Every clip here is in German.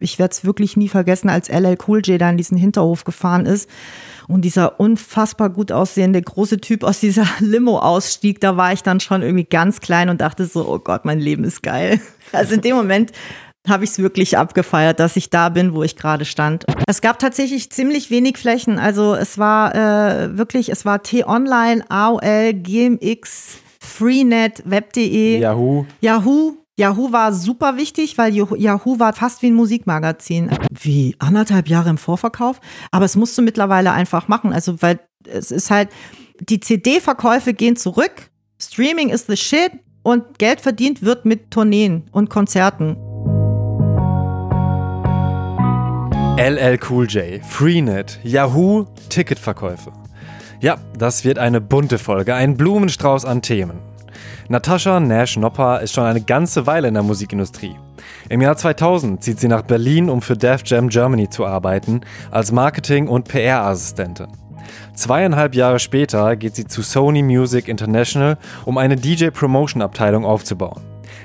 ich werde es wirklich nie vergessen, als LL Cool J da in diesen Hinterhof gefahren ist und dieser unfassbar gut aussehende große Typ aus dieser Limo ausstieg, da war ich dann schon irgendwie ganz klein und dachte so, oh Gott, mein Leben ist geil. Also in dem Moment habe ich es wirklich abgefeiert, dass ich da bin, wo ich gerade stand. Es gab tatsächlich ziemlich wenig Flächen. Also es war äh, wirklich, es war T-Online, AOL, GMX, Freenet, Web.de, Yahoo. Yahoo. Yahoo war super wichtig, weil Yahoo war fast wie ein Musikmagazin. Wie anderthalb Jahre im Vorverkauf. Aber es musst du mittlerweile einfach machen. Also, weil es ist halt, die CD-Verkäufe gehen zurück. Streaming ist the shit. Und Geld verdient wird mit Tourneen und Konzerten. LL Cool J, Freenet, Yahoo, Ticketverkäufe. Ja, das wird eine bunte Folge, ein Blumenstrauß an Themen. Natascha Nash-Nopper ist schon eine ganze Weile in der Musikindustrie. Im Jahr 2000 zieht sie nach Berlin, um für Def Jam Germany zu arbeiten, als Marketing- und PR-Assistentin. Zweieinhalb Jahre später geht sie zu Sony Music International, um eine DJ-Promotion-Abteilung aufzubauen.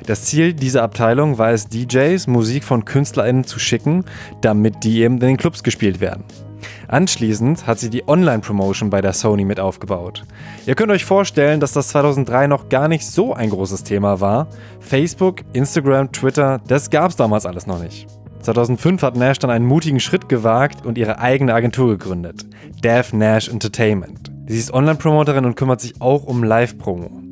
Das Ziel dieser Abteilung war es, DJs Musik von KünstlerInnen zu schicken, damit die eben in den Clubs gespielt werden. Anschließend hat sie die Online-Promotion bei der Sony mit aufgebaut. Ihr könnt euch vorstellen, dass das 2003 noch gar nicht so ein großes Thema war. Facebook, Instagram, Twitter, das gab's damals alles noch nicht. 2005 hat Nash dann einen mutigen Schritt gewagt und ihre eigene Agentur gegründet, Dev Nash Entertainment. Sie ist Online-Promoterin und kümmert sich auch um Live-Promo.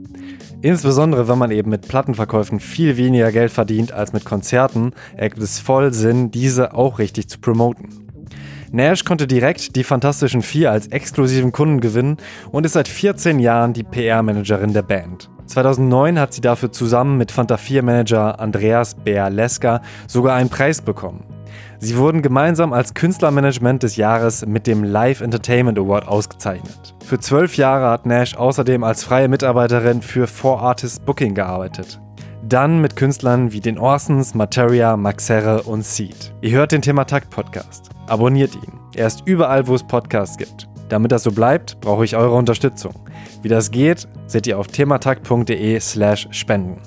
Insbesondere wenn man eben mit Plattenverkäufen viel weniger Geld verdient als mit Konzerten, ergibt es voll Sinn, diese auch richtig zu promoten. Nash konnte direkt die Fantastischen Vier als exklusiven Kunden gewinnen und ist seit 14 Jahren die PR-Managerin der Band. 2009 hat sie dafür zusammen mit Fanta 4-Manager Andreas Berleska sogar einen Preis bekommen. Sie wurden gemeinsam als Künstlermanagement des Jahres mit dem Live Entertainment Award ausgezeichnet. Für zwölf Jahre hat Nash außerdem als freie Mitarbeiterin für 4Artist Booking gearbeitet. Dann mit Künstlern wie den Orsons, Materia, Maxere und Seed. Ihr hört den Thema Takt Podcast. Abonniert ihn. Er ist überall, wo es Podcasts gibt. Damit das so bleibt, brauche ich eure Unterstützung. Wie das geht, seht ihr auf thematakt.de slash spenden.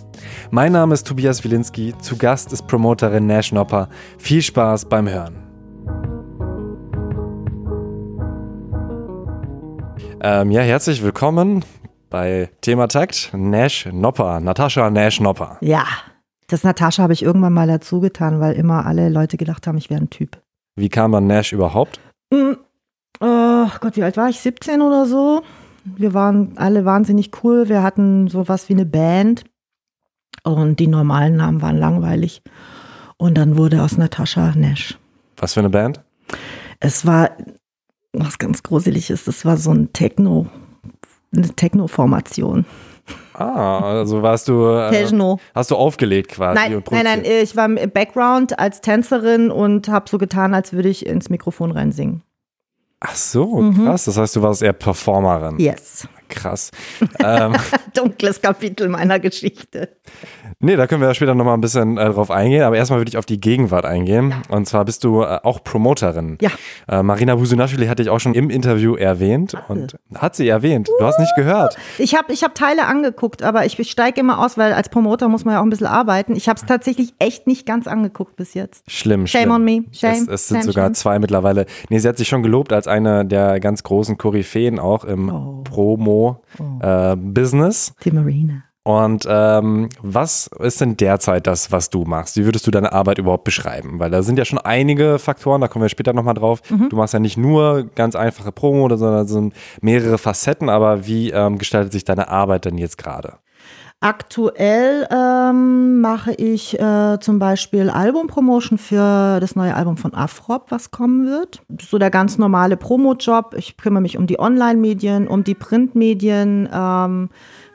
Mein Name ist Tobias Wilinski, zu Gast ist Promoterin Nash Nopper. Viel Spaß beim Hören. Ähm, ja, herzlich willkommen bei Thematakt Nash Nopper, Natascha Nash Nopper. Ja, das Natascha habe ich irgendwann mal dazu getan, weil immer alle Leute gedacht haben, ich wäre ein Typ. Wie kam man Nash überhaupt? Mm, oh Gott, wie alt war ich? 17 oder so. Wir waren alle wahnsinnig cool. Wir hatten sowas wie eine Band. Und die normalen Namen waren langweilig. Und dann wurde aus Natascha Nash. Was für eine Band? Es war was ganz Gruseliges. Es war so ein Techno, eine Techno-Formation. Ah, also warst du. Äh. Hast du aufgelegt quasi? Nein, nein, nein, ich war im Background als Tänzerin und habe so getan, als würde ich ins Mikrofon reinsingen. Ach so, mhm. krass. Das heißt, du warst eher Performerin. Yes. Krass. ähm, Dunkles Kapitel meiner Geschichte. Nee, da können wir später nochmal ein bisschen äh, drauf eingehen. Aber erstmal würde ich auf die Gegenwart eingehen. Ja. Und zwar bist du äh, auch Promoterin. Ja. Äh, Marina Busunaschwili hatte ich auch schon im Interview erwähnt. Und hat sie erwähnt. Du hast nicht gehört. Ich habe ich hab Teile angeguckt, aber ich steige immer aus, weil als Promoter muss man ja auch ein bisschen arbeiten. Ich habe es tatsächlich echt nicht ganz angeguckt bis jetzt. Schlimm, Shame schlimm. on me. Shame. Es, es sind shame, sogar shame. zwei mittlerweile. Nee, sie hat sich schon gelobt als eine der ganz großen Koryphäen auch im oh. Promo-Business. Oh. Äh, Die Marina. Und ähm, was ist denn derzeit das, was du machst? Wie würdest du deine Arbeit überhaupt beschreiben? Weil da sind ja schon einige Faktoren, da kommen wir später nochmal drauf. Mhm. Du machst ja nicht nur ganz einfache Promo, sondern sind mehrere Facetten, aber wie ähm, gestaltet sich deine Arbeit denn jetzt gerade? Aktuell ähm, mache ich äh, zum Beispiel Albumpromotion für das neue Album von Afrop, was kommen wird. So der ganz normale Promo-Job. Ich kümmere mich um die Online-Medien, um die Printmedien. Ähm,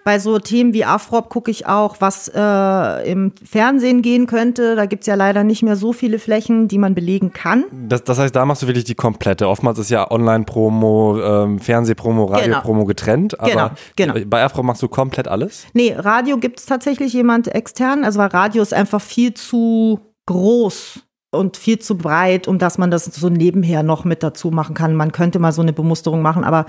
bei so Themen wie Afrop gucke ich auch, was äh, im Fernsehen gehen könnte. Da gibt es ja leider nicht mehr so viele Flächen, die man belegen kann. Das, das heißt, da machst du wirklich die komplette. Oftmals ist ja Online-Promo, ähm, Fernsehpromo, Radiopromo genau. getrennt. Aber genau, genau. bei Afrop machst du komplett alles? Nee, Radio gibt es tatsächlich jemand extern. Also weil Radio ist einfach viel zu groß und viel zu breit, um dass man das so nebenher noch mit dazu machen kann. Man könnte mal so eine Bemusterung machen, aber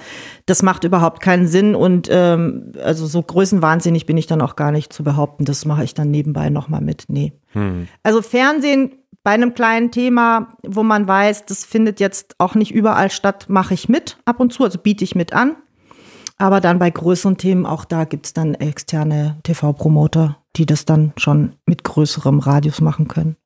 das macht überhaupt keinen Sinn und ähm, also so größenwahnsinnig bin ich dann auch gar nicht zu behaupten. Das mache ich dann nebenbei noch mal mit. Nee. Hm. Also Fernsehen bei einem kleinen Thema, wo man weiß, das findet jetzt auch nicht überall statt, mache ich mit ab und zu, also biete ich mit an. Aber dann bei größeren Themen, auch da gibt es dann externe TV-Promoter, die das dann schon mit größerem Radius machen können.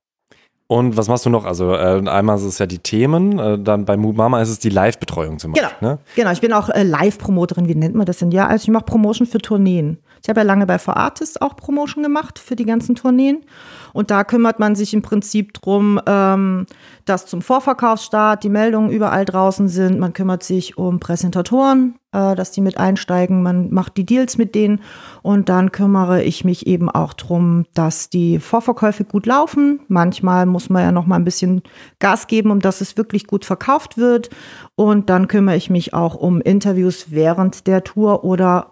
Und was machst du noch? Also äh, einmal ist es ja die Themen, äh, dann bei Mood Mama ist es die Live-Betreuung zum Beispiel. Genau, ne? genau. Ich bin auch äh, Live-Promoterin, wie nennt man das denn? Ja, also ich mache Promotion für Tourneen. Ich habe ja lange bei For Artists auch Promotion gemacht für die ganzen Tourneen. Und da kümmert man sich im Prinzip drum, ähm, dass zum Vorverkaufsstart die Meldungen überall draußen sind. Man kümmert sich um Präsentatoren, äh, dass die mit einsteigen. Man macht die Deals mit denen. Und dann kümmere ich mich eben auch drum, dass die Vorverkäufe gut laufen. Manchmal muss man ja noch mal ein bisschen Gas geben, um dass es wirklich gut verkauft wird. Und dann kümmere ich mich auch um Interviews während der Tour oder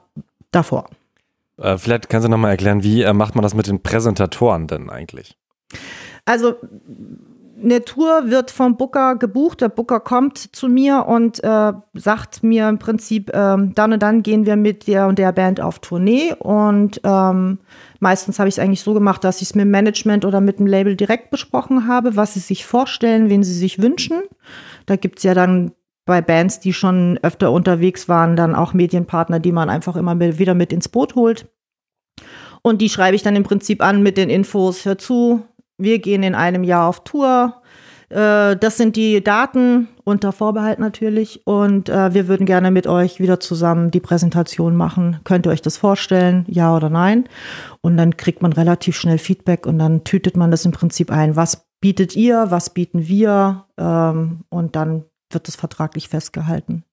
davor. Äh, vielleicht kannst du nochmal erklären, wie äh, macht man das mit den Präsentatoren denn eigentlich? Also eine Tour wird vom Booker gebucht. Der Booker kommt zu mir und äh, sagt mir im Prinzip, ähm, dann und dann gehen wir mit der und der Band auf Tournee. Und ähm, meistens habe ich es eigentlich so gemacht, dass ich es mit dem Management oder mit dem Label direkt besprochen habe, was sie sich vorstellen, wen sie sich wünschen. Da gibt es ja dann bei Bands, die schon öfter unterwegs waren, dann auch Medienpartner, die man einfach immer wieder mit ins Boot holt. Und die schreibe ich dann im Prinzip an mit den Infos, hör zu, wir gehen in einem Jahr auf Tour. Äh, das sind die Daten unter Vorbehalt natürlich. Und äh, wir würden gerne mit euch wieder zusammen die Präsentation machen. Könnt ihr euch das vorstellen? Ja oder nein? Und dann kriegt man relativ schnell Feedback und dann tütet man das im Prinzip ein. Was bietet ihr? Was bieten wir? Ähm, und dann wird das vertraglich festgehalten.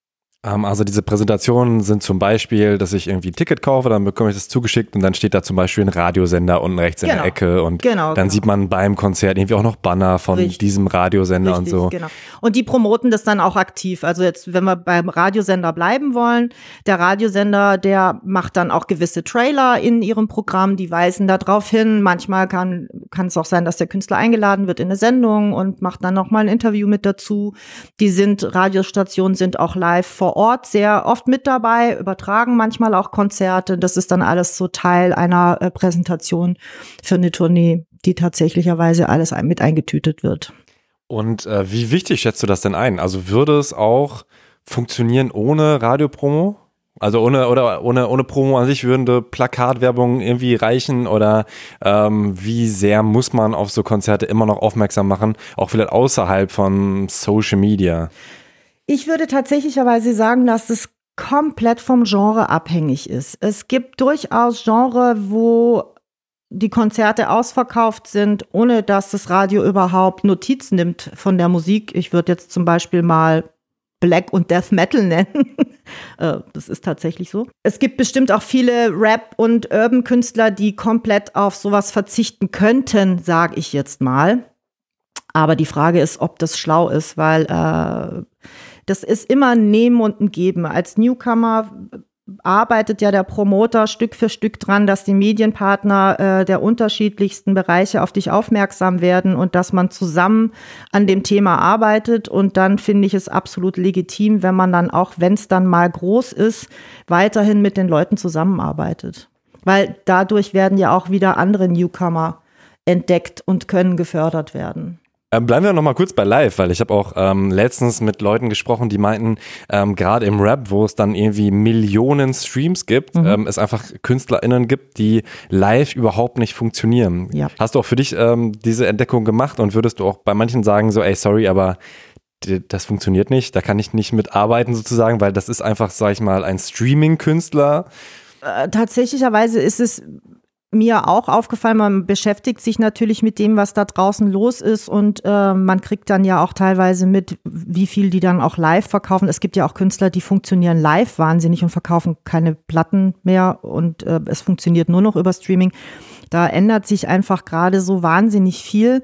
Ähm, also diese Präsentationen sind zum Beispiel, dass ich irgendwie ein Ticket kaufe, dann bekomme ich das zugeschickt und dann steht da zum Beispiel ein Radiosender unten rechts in Genau. der Ecke und Genau, dann genau. sieht man beim Konzert irgendwie auch noch Banner von Richtig. diesem Radiosender und so. Genau. Und die promoten das dann auch aktiv. Also jetzt, wenn wir beim Radiosender bleiben wollen, der Radiosender, der macht dann auch gewisse Trailer in ihrem Programm, die weisen da drauf hin. Manchmal kann, kann es auch sein, dass der Künstler eingeladen wird in eine Sendung und macht dann nochmal ein Interview mit dazu. Die sind, Radiostationen sind auch live vor Ort sehr oft mit dabei, übertragen manchmal auch Konzerte. Das ist dann alles so Teil einer äh, Präsentation für eine Tournee, die tatsächlicherweise alles mit eingetütet wird. Und äh, wie wichtig schätzt du das denn ein? Also würde es auch funktionieren ohne Radiopromo? Also ohne oder ohne ohne Promo an sich würde Plakatwerbung irgendwie reichen oder ähm, wie sehr muss man auf so Konzerte immer noch aufmerksam machen, auch vielleicht außerhalb von Social Media? Ich würde tatsächlicherweise sagen, dass es komplett vom Genre abhängig ist. Es gibt durchaus Genre, wo die Konzerte ausverkauft sind, ohne dass das Radio überhaupt Notiz nimmt von der Musik. Ich würde jetzt zum Beispiel mal Black und Death Metal nennen. Äh, das ist tatsächlich so. Es gibt bestimmt auch viele Rap- und Urban-Künstler, die komplett auf sowas verzichten könnten, sage ich jetzt mal. Aber die Frage ist, ob das schlau ist, weil äh, das ist immer ein Nehmen und ein Geben. Als Newcomer arbeitet ja der Promoter Stück für Stück dran, dass die Medienpartner äh, der unterschiedlichsten Bereiche auf dich aufmerksam werden und dass man zusammen an dem Thema arbeitet. Und dann finde ich es absolut legitim, wenn man dann auch, wenn es dann mal groß ist, weiterhin mit den Leuten zusammenarbeitet. Weil dadurch werden ja auch wieder andere Newcomer entdeckt und können gefördert werden. Ähm, bleiben wir noch mal kurz bei Live, weil ich habe auch ähm, letztens mit Leuten gesprochen, die meinten, ähm, gerade im Rap, wo es dann irgendwie Millionen Streams gibt, Mhm. ähm, es einfach KünstlerInnen gibt, die live überhaupt nicht funktionieren. Ja. Hast du auch für dich ähm, diese Entdeckung gemacht und würdest du auch bei manchen sagen, so, ey, sorry, aber das funktioniert nicht, da kann ich nicht mitarbeiten sozusagen, weil das ist einfach, sag ich mal, ein Streaming-Künstler. Äh, tatsächlicherweise ist es mir auch aufgefallen, man beschäftigt sich natürlich mit dem, was da draußen los ist und äh, man kriegt dann ja auch teilweise mit, wie viel die dann auch live verkaufen. Es gibt ja auch Künstler, die funktionieren live wahnsinnig und verkaufen keine Platten mehr und äh, es funktioniert nur noch über Streaming. Da ändert sich einfach gerade so wahnsinnig viel.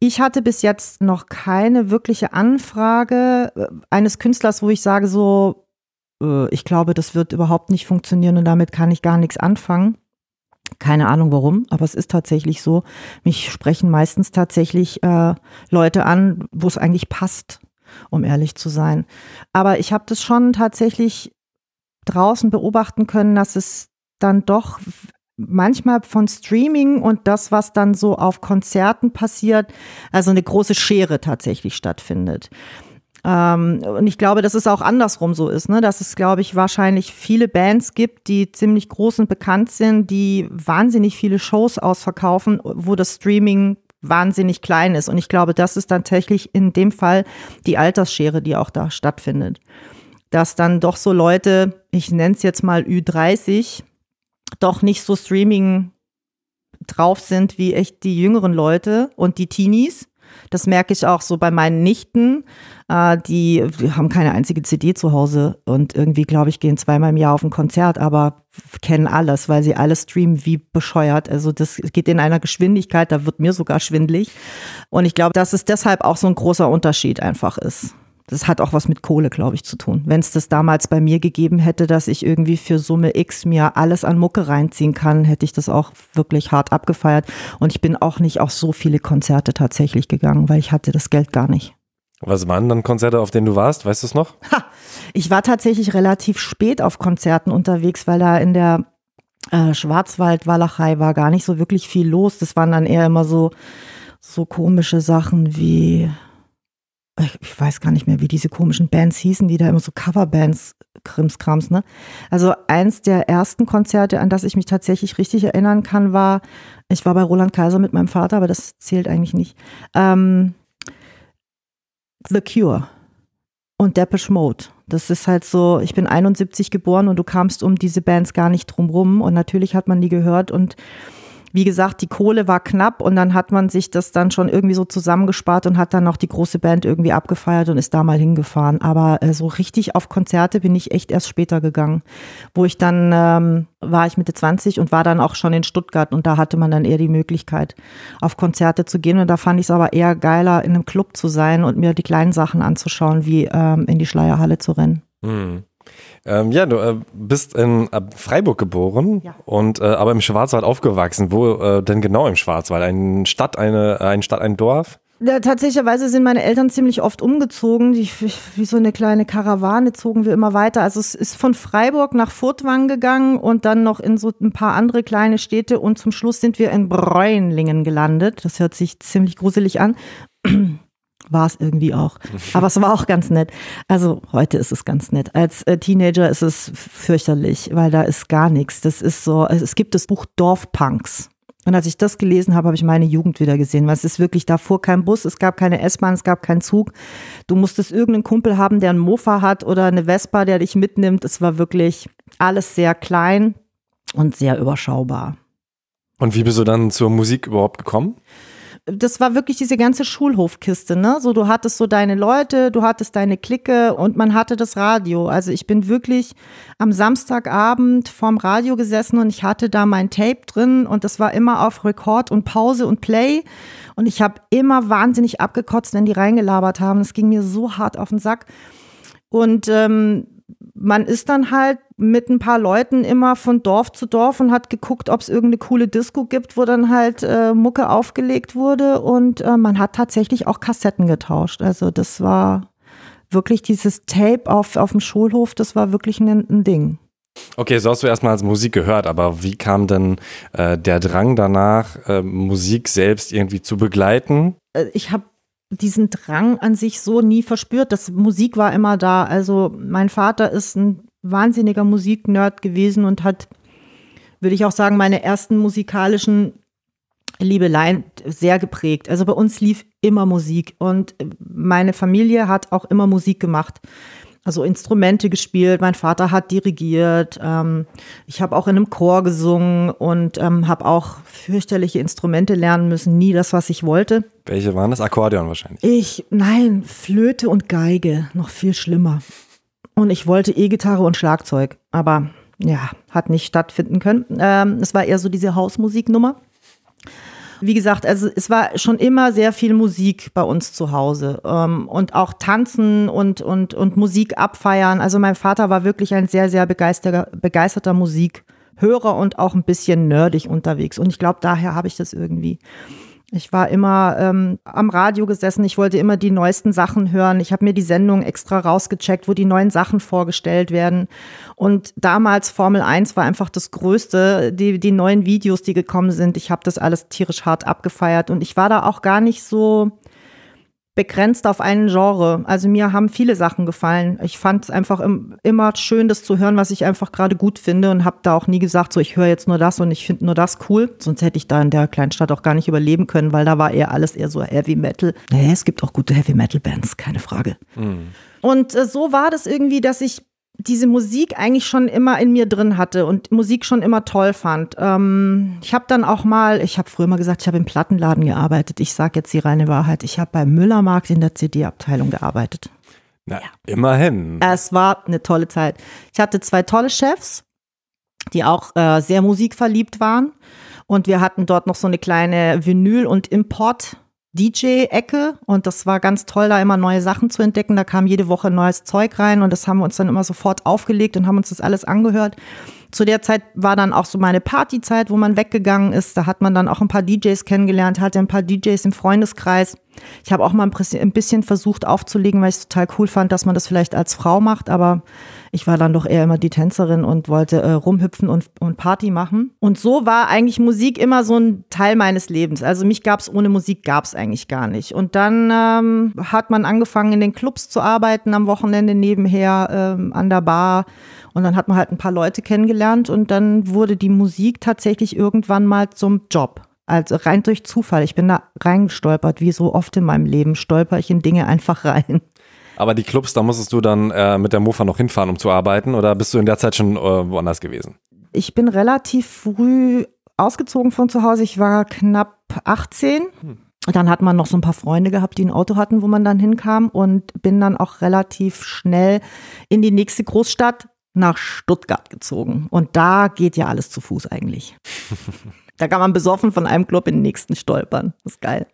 Ich hatte bis jetzt noch keine wirkliche Anfrage äh, eines Künstlers, wo ich sage so, äh, ich glaube, das wird überhaupt nicht funktionieren und damit kann ich gar nichts anfangen. Keine Ahnung warum, aber es ist tatsächlich so. Mich sprechen meistens tatsächlich äh, Leute an, wo es eigentlich passt, um ehrlich zu sein. Aber ich habe das schon tatsächlich draußen beobachten können, dass es dann doch manchmal von Streaming und das, was dann so auf Konzerten passiert, also eine große Schere tatsächlich stattfindet. Ähm, und ich glaube, dass es auch andersrum so ist, ne? dass es, glaube ich, wahrscheinlich viele Bands gibt, die ziemlich groß und bekannt sind, die wahnsinnig viele Shows ausverkaufen, wo das Streaming wahnsinnig klein ist. Und ich glaube, das ist dann tatsächlich in dem Fall die Altersschere, die auch da stattfindet. Dass dann doch so Leute, ich nenne es jetzt mal Ü30, doch nicht so Streaming drauf sind wie echt die jüngeren Leute und die Teenies. Das merke ich auch so bei meinen Nichten. Äh, die, die, haben keine einzige CD zu Hause und irgendwie, glaube ich, gehen zweimal im Jahr auf ein Konzert, aber kennen alles, weil sie alles streamen wie bescheuert. Also das geht in einer Geschwindigkeit, da wird mir sogar schwindlig. Und ich glaube, dass es deshalb auch so ein großer Unterschied einfach ist. Das hat auch was mit Kohle, glaube ich, zu tun. Wenn es das damals bei mir gegeben hätte, dass ich irgendwie für Summe X mir alles an Mucke reinziehen kann, hätte ich das auch wirklich hart abgefeiert. Und ich bin auch nicht auf so viele Konzerte tatsächlich gegangen, weil ich hatte das Geld gar nicht. Was waren dann Konzerte, auf denen du warst? Weißt du es noch? Ha, ich war tatsächlich relativ spät auf Konzerten unterwegs, weil da in der äh, Schwarzwald-Walachei war gar nicht so wirklich viel los. Das waren dann eher immer so, so komische Sachen wie ich weiß gar nicht mehr, wie diese komischen Bands hießen, die da immer so Coverbands, Krimskrams, ne? Also eins der ersten Konzerte, an das ich mich tatsächlich richtig erinnern kann, war, ich war bei Roland Kaiser mit meinem Vater, aber das zählt eigentlich nicht. Ähm, The Cure und Depeche Mode. Das ist halt so, ich bin 71 geboren und du kamst um diese Bands gar nicht drum rum und natürlich hat man die gehört und wie gesagt, die Kohle war knapp und dann hat man sich das dann schon irgendwie so zusammengespart und hat dann noch die große Band irgendwie abgefeiert und ist da mal hingefahren. Aber äh, so richtig auf Konzerte bin ich echt erst später gegangen, wo ich dann ähm, war ich Mitte 20 und war dann auch schon in Stuttgart und da hatte man dann eher die Möglichkeit, auf Konzerte zu gehen. Und da fand ich es aber eher geiler, in einem Club zu sein und mir die kleinen Sachen anzuschauen, wie ähm, in die Schleierhalle zu rennen. Mhm. Ähm, ja, du äh, bist in Freiburg geboren ja. und äh, aber im Schwarzwald aufgewachsen. Wo äh, denn genau im Schwarzwald? Eine Stadt, eine, eine Stadt, ein Dorf? Ja, tatsächlicherweise sind meine Eltern ziemlich oft umgezogen. Die, wie so eine kleine Karawane zogen wir immer weiter. Also es ist von Freiburg nach Furtwangen gegangen und dann noch in so ein paar andere kleine Städte und zum Schluss sind wir in Bräunlingen gelandet. Das hört sich ziemlich gruselig an war es irgendwie auch. Aber es war auch ganz nett. Also heute ist es ganz nett. Als äh, Teenager ist es fürchterlich, weil da ist gar nichts. Das ist so, es gibt das Buch Dorfpunks. Und als ich das gelesen habe, habe ich meine Jugend wieder gesehen, weil es ist wirklich, da fuhr kein Bus, es gab keine S-Bahn, es gab keinen Zug. Du musstest irgendeinen Kumpel haben, der einen Mofa hat oder eine Vespa, der dich mitnimmt. Es war wirklich alles sehr klein und sehr überschaubar. Und wie bist du dann zur Musik überhaupt gekommen? Das war wirklich diese ganze Schulhofkiste, ne? So, du hattest so deine Leute, du hattest deine Clique und man hatte das Radio. Also ich bin wirklich am Samstagabend vorm Radio gesessen und ich hatte da mein Tape drin und das war immer auf Rekord und Pause und Play. Und ich habe immer wahnsinnig abgekotzt, wenn die reingelabert haben. Das ging mir so hart auf den Sack. Und ähm, man ist dann halt mit ein paar Leuten immer von Dorf zu Dorf und hat geguckt, ob es irgendeine coole Disco gibt, wo dann halt äh, Mucke aufgelegt wurde und äh, man hat tatsächlich auch Kassetten getauscht. Also das war wirklich dieses Tape auf, auf dem Schulhof, das war wirklich ein, ein Ding. Okay, so hast du erstmal als Musik gehört, aber wie kam denn äh, der Drang danach, äh, Musik selbst irgendwie zu begleiten? Äh, ich habe diesen Drang an sich so nie verspürt. Das Musik war immer da. Also mein Vater ist ein wahnsinniger Musiknerd gewesen und hat, würde ich auch sagen, meine ersten musikalischen Liebeleien sehr geprägt. Also bei uns lief immer Musik und meine Familie hat auch immer Musik gemacht also Instrumente gespielt, mein Vater hat dirigiert, ähm, ich habe auch in einem Chor gesungen und ähm, habe auch fürchterliche Instrumente lernen müssen, nie das, was ich wollte. Welche waren das? Akkordeon wahrscheinlich. Ich, nein, Flöte und Geige, noch viel schlimmer. Und ich wollte E-Gitarre und Schlagzeug, aber ja, hat nicht stattfinden können. Ähm, es war eher so diese Hausmusiknummer. Wie gesagt, also es war schon immer sehr viel Musik bei uns zu Hause ähm, und auch Tanzen und, und, und Musik abfeiern. Also mein Vater war wirklich ein sehr, sehr begeisterter, begeisterter Musikhörer und auch ein bisschen nerdig unterwegs. Und ich glaube, daher habe ich das irgendwie. Ich war immer ähm, am Radio gesessen, ich wollte immer die neuesten Sachen hören. Ich habe mir die Sendung extra rausgecheckt, wo die neuen Sachen vorgestellt werden. Und damals Formel 1 war einfach das Größte, die, die neuen Videos, die gekommen sind. Ich habe das alles tierisch hart abgefeiert und ich war da auch gar nicht so begrenzt auf einen Genre. Also mir haben viele Sachen gefallen. Ich fand es einfach im, immer schön, das zu hören, was ich einfach gerade gut finde und habe da auch nie gesagt, so ich höre jetzt nur das und ich finde nur das cool. Sonst hätte ich da in der Kleinstadt auch gar nicht überleben können, weil da war eher alles eher so Heavy Metal. Naja, es gibt auch gute Heavy Metal Bands, keine Frage. Mhm. Und äh, so war das irgendwie, dass ich diese Musik eigentlich schon immer in mir drin hatte und Musik schon immer toll fand. Ähm, ich habe dann auch mal, ich habe früher mal gesagt, ich habe im Plattenladen gearbeitet. Ich sage jetzt die reine Wahrheit. Ich habe beim Müllermarkt in der CD-Abteilung gearbeitet. Na, ja. immerhin. Es war eine tolle Zeit. Ich hatte zwei tolle Chefs, die auch äh, sehr musikverliebt waren. Und wir hatten dort noch so eine kleine Vinyl- und Import- DJ-Ecke und das war ganz toll, da immer neue Sachen zu entdecken. Da kam jede Woche neues Zeug rein und das haben wir uns dann immer sofort aufgelegt und haben uns das alles angehört. Zu der Zeit war dann auch so meine Partyzeit, wo man weggegangen ist. Da hat man dann auch ein paar DJs kennengelernt, hatte ein paar DJs im Freundeskreis. Ich habe auch mal ein bisschen versucht aufzulegen, weil ich es total cool fand, dass man das vielleicht als Frau macht, aber ich war dann doch eher immer die Tänzerin und wollte äh, rumhüpfen und, und Party machen. Und so war eigentlich Musik immer so ein Teil meines Lebens. Also mich gab es ohne Musik gab es eigentlich gar nicht. Und dann ähm, hat man angefangen in den Clubs zu arbeiten am Wochenende nebenher ähm, an der Bar. Und dann hat man halt ein paar Leute kennengelernt und dann wurde die Musik tatsächlich irgendwann mal zum Job. Also rein durch Zufall. Ich bin da reingestolpert, wie so oft in meinem Leben stolper ich in Dinge einfach rein. Aber die Clubs, da musstest du dann äh, mit der Mofa noch hinfahren, um zu arbeiten oder bist du in der Zeit schon äh, woanders gewesen? Ich bin relativ früh ausgezogen von zu Hause. Ich war knapp 18. Hm. Dann hat man noch so ein paar Freunde gehabt, die ein Auto hatten, wo man dann hinkam und bin dann auch relativ schnell in die nächste Großstadt nach Stuttgart gezogen. Und da geht ja alles zu Fuß eigentlich. da kann man besoffen von einem Club in den nächsten stolpern. Das ist geil.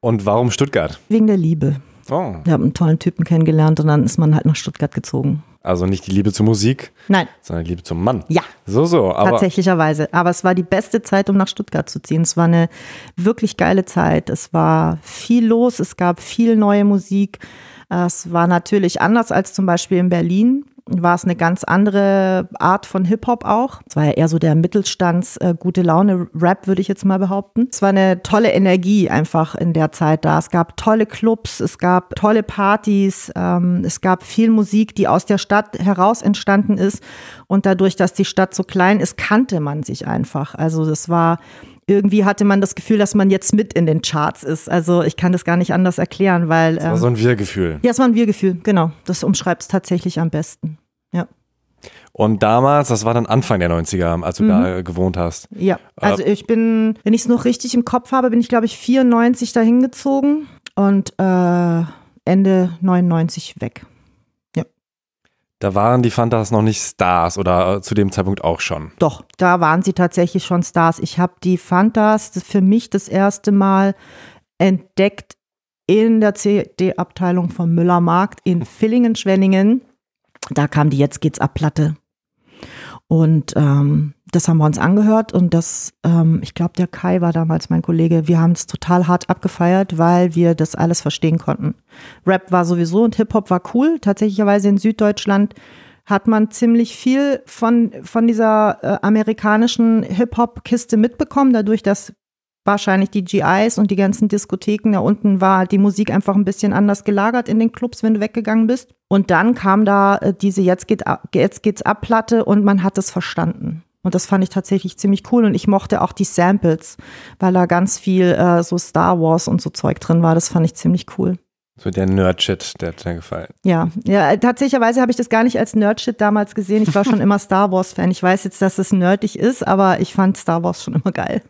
Und warum Stuttgart? Wegen der Liebe. Oh. Wir haben einen tollen Typen kennengelernt und dann ist man halt nach Stuttgart gezogen. Also nicht die Liebe zur Musik, Nein. sondern die Liebe zum Mann. Ja. So, so. Aber Tatsächlicherweise. Aber es war die beste Zeit, um nach Stuttgart zu ziehen. Es war eine wirklich geile Zeit. Es war viel los, es gab viel neue Musik. Es war natürlich anders als zum Beispiel in Berlin war es eine ganz andere Art von Hip-Hop auch. Es war ja eher so der Mittelstands äh, gute Laune Rap, würde ich jetzt mal behaupten. Es war eine tolle Energie einfach in der Zeit da. Es gab tolle Clubs, es gab tolle Partys, ähm, es gab viel Musik, die aus der Stadt heraus entstanden ist. Und dadurch, dass die Stadt so klein ist, kannte man sich einfach. Also das war irgendwie hatte man das Gefühl, dass man jetzt mit in den Charts ist. Also ich kann das gar nicht anders erklären, weil. Das war so ein ähm, Wir-Gefühl. Ja, es war ein Wir-Gefühl, genau. Das umschreibt es tatsächlich am besten. Ja. Und damals, das war dann Anfang der 90er, als du mhm. da gewohnt hast. Ja, äh, also ich bin, wenn ich es noch richtig im Kopf habe, bin ich, glaube ich, 94 dahin gezogen und äh, Ende 99 weg. Da waren die Fantas noch nicht Stars oder äh, zu dem Zeitpunkt auch schon. Doch, da waren sie tatsächlich schon Stars. Ich habe die Fantas für mich das erste Mal entdeckt in der CD-Abteilung vom Müllermarkt in Villingen-Schwenningen. Da kam die Jetzt geht's ab Platte. Und ähm, das haben wir uns angehört und das, ähm, ich glaube, der Kai war damals mein Kollege. Wir haben es total hart abgefeiert, weil wir das alles verstehen konnten. Rap war sowieso und Hip-Hop war cool. Tatsächlicherweise in Süddeutschland hat man ziemlich viel von, von dieser äh, amerikanischen Hip-Hop-Kiste mitbekommen, dadurch, dass wahrscheinlich die GIs und die ganzen Diskotheken. Da unten war die Musik einfach ein bisschen anders gelagert in den Clubs, wenn du weggegangen bist. Und dann kam da äh, diese Jetzt, geht, Jetzt geht's ab Platte und man hat es verstanden. Und das fand ich tatsächlich ziemlich cool. Und ich mochte auch die Samples, weil da ganz viel äh, so Star Wars und so Zeug drin war. Das fand ich ziemlich cool. So der Nerdshit, der hat dir gefallen. Ja, ja, tatsächlicherweise habe ich das gar nicht als Nerdshit damals gesehen. Ich war schon immer Star Wars-Fan. Ich weiß jetzt, dass es nerdig ist, aber ich fand Star Wars schon immer geil.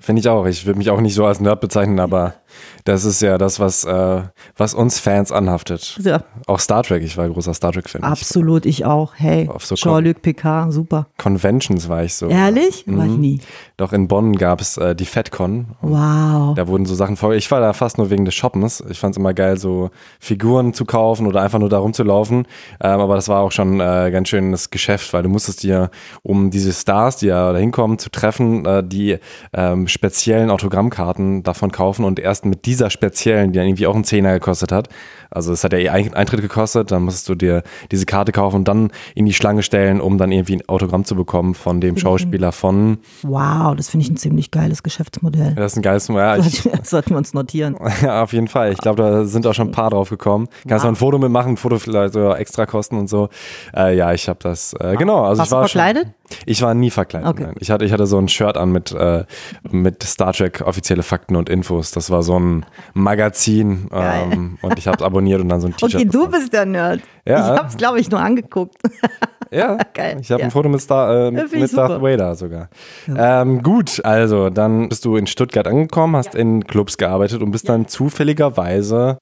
Finde ich auch. Ich würde mich auch nicht so als Nerd bezeichnen, aber Das ist ja das, was, äh, was uns Fans anhaftet. Ja. Auch Star Trek, ich war großer Star Trek-Fan. Absolut, ich auch. Hey, so Jean-Luc Picard, super. Conventions war ich so. Ehrlich? War ich Mhm. nie. Doch in Bonn gab es äh, die FedCon. Wow. Da wurden so Sachen vor. Ich war da fast nur wegen des Shoppens. Ich fand es immer geil, so Figuren zu kaufen oder einfach nur da rumzulaufen. Ähm, aber das war auch schon äh, ganz schönes Geschäft, weil du musstest dir, um diese Stars, die ja da hinkommen, zu treffen, äh, die ähm, speziellen Autogrammkarten davon kaufen und erst mit dieser speziellen, die dann irgendwie auch einen Zehner gekostet hat. Also es hat ja eh Ein- Eintritt gekostet, dann musstest du dir diese Karte kaufen und dann in die Schlange stellen, um dann irgendwie ein Autogramm zu bekommen von dem Schauspieler von. Wow, das finde ich ein ziemlich geiles Geschäftsmodell. Das ist ein geiles ja, ich, Das sollten wir uns notieren. Ja, auf jeden Fall. Ich glaube, da sind auch schon ein paar drauf gekommen. Kannst du ein Foto mitmachen, ein Foto vielleicht so extra kosten und so. Äh, ja, ich habe das, äh, genau. Also Warst ich war du verkleidet? Schon, ich war nie verkleidet. Okay. Nein. Ich, hatte, ich hatte so ein Shirt an mit, äh, mit Star Trek offizielle Fakten und Infos. Das war so ein Magazin ähm, und ich habe es abonniert und dann so ein T-Shirt. Okay, du bekommen. bist der Nerd. Ja. Ich habe es, glaube ich, nur angeguckt. Ja, Geil, ich habe ja. ein Foto mit, Star, äh, Ja, mit, Darth. Vader sogar. Ähm, gut, also dann bist du in Stuttgart angekommen, hast in Clubs gearbeitet und bist dann zufälligerweise.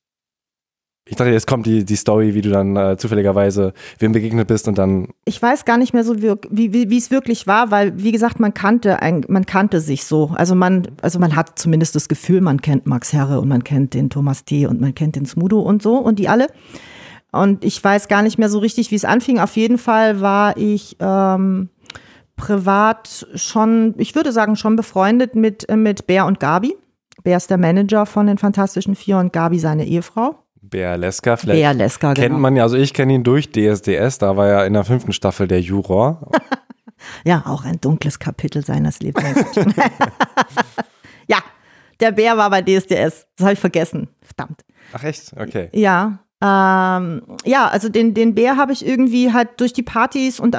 Ich dachte, jetzt kommt die, die Story, wie du dann äh, zufälligerweise wem begegnet bist und dann. Ich weiß gar nicht mehr so, wie wie wie es wirklich war, weil, wie gesagt, man kannte, ein, man kannte sich so. Also man, also man hat zumindest das Gefühl, man kennt Max Herre und man kennt den Thomas T. und man kennt den Smudo und so und die alle. Und ich weiß gar nicht mehr so richtig, wie es anfing. Auf jeden Fall war ich ähm, privat schon, ich würde sagen, schon befreundet mit, äh, mit Bär und Gabi. Bär ist der Manager von den Fantastischen Vier und Gabi seine Ehefrau. Bär Leska, vielleicht Bär Leska, kennt genau. man ja, also ich kenne ihn durch DSDS, da war er in der fünften Staffel der Juror. Ja, auch ein dunkles Kapitel seines Lebens. ja, der Bär war bei DSDS. Das habe ich vergessen. Verdammt. Ach echt? Okay. Ja. Ähm, ja, also den, den Bär habe ich irgendwie halt durch die Partys und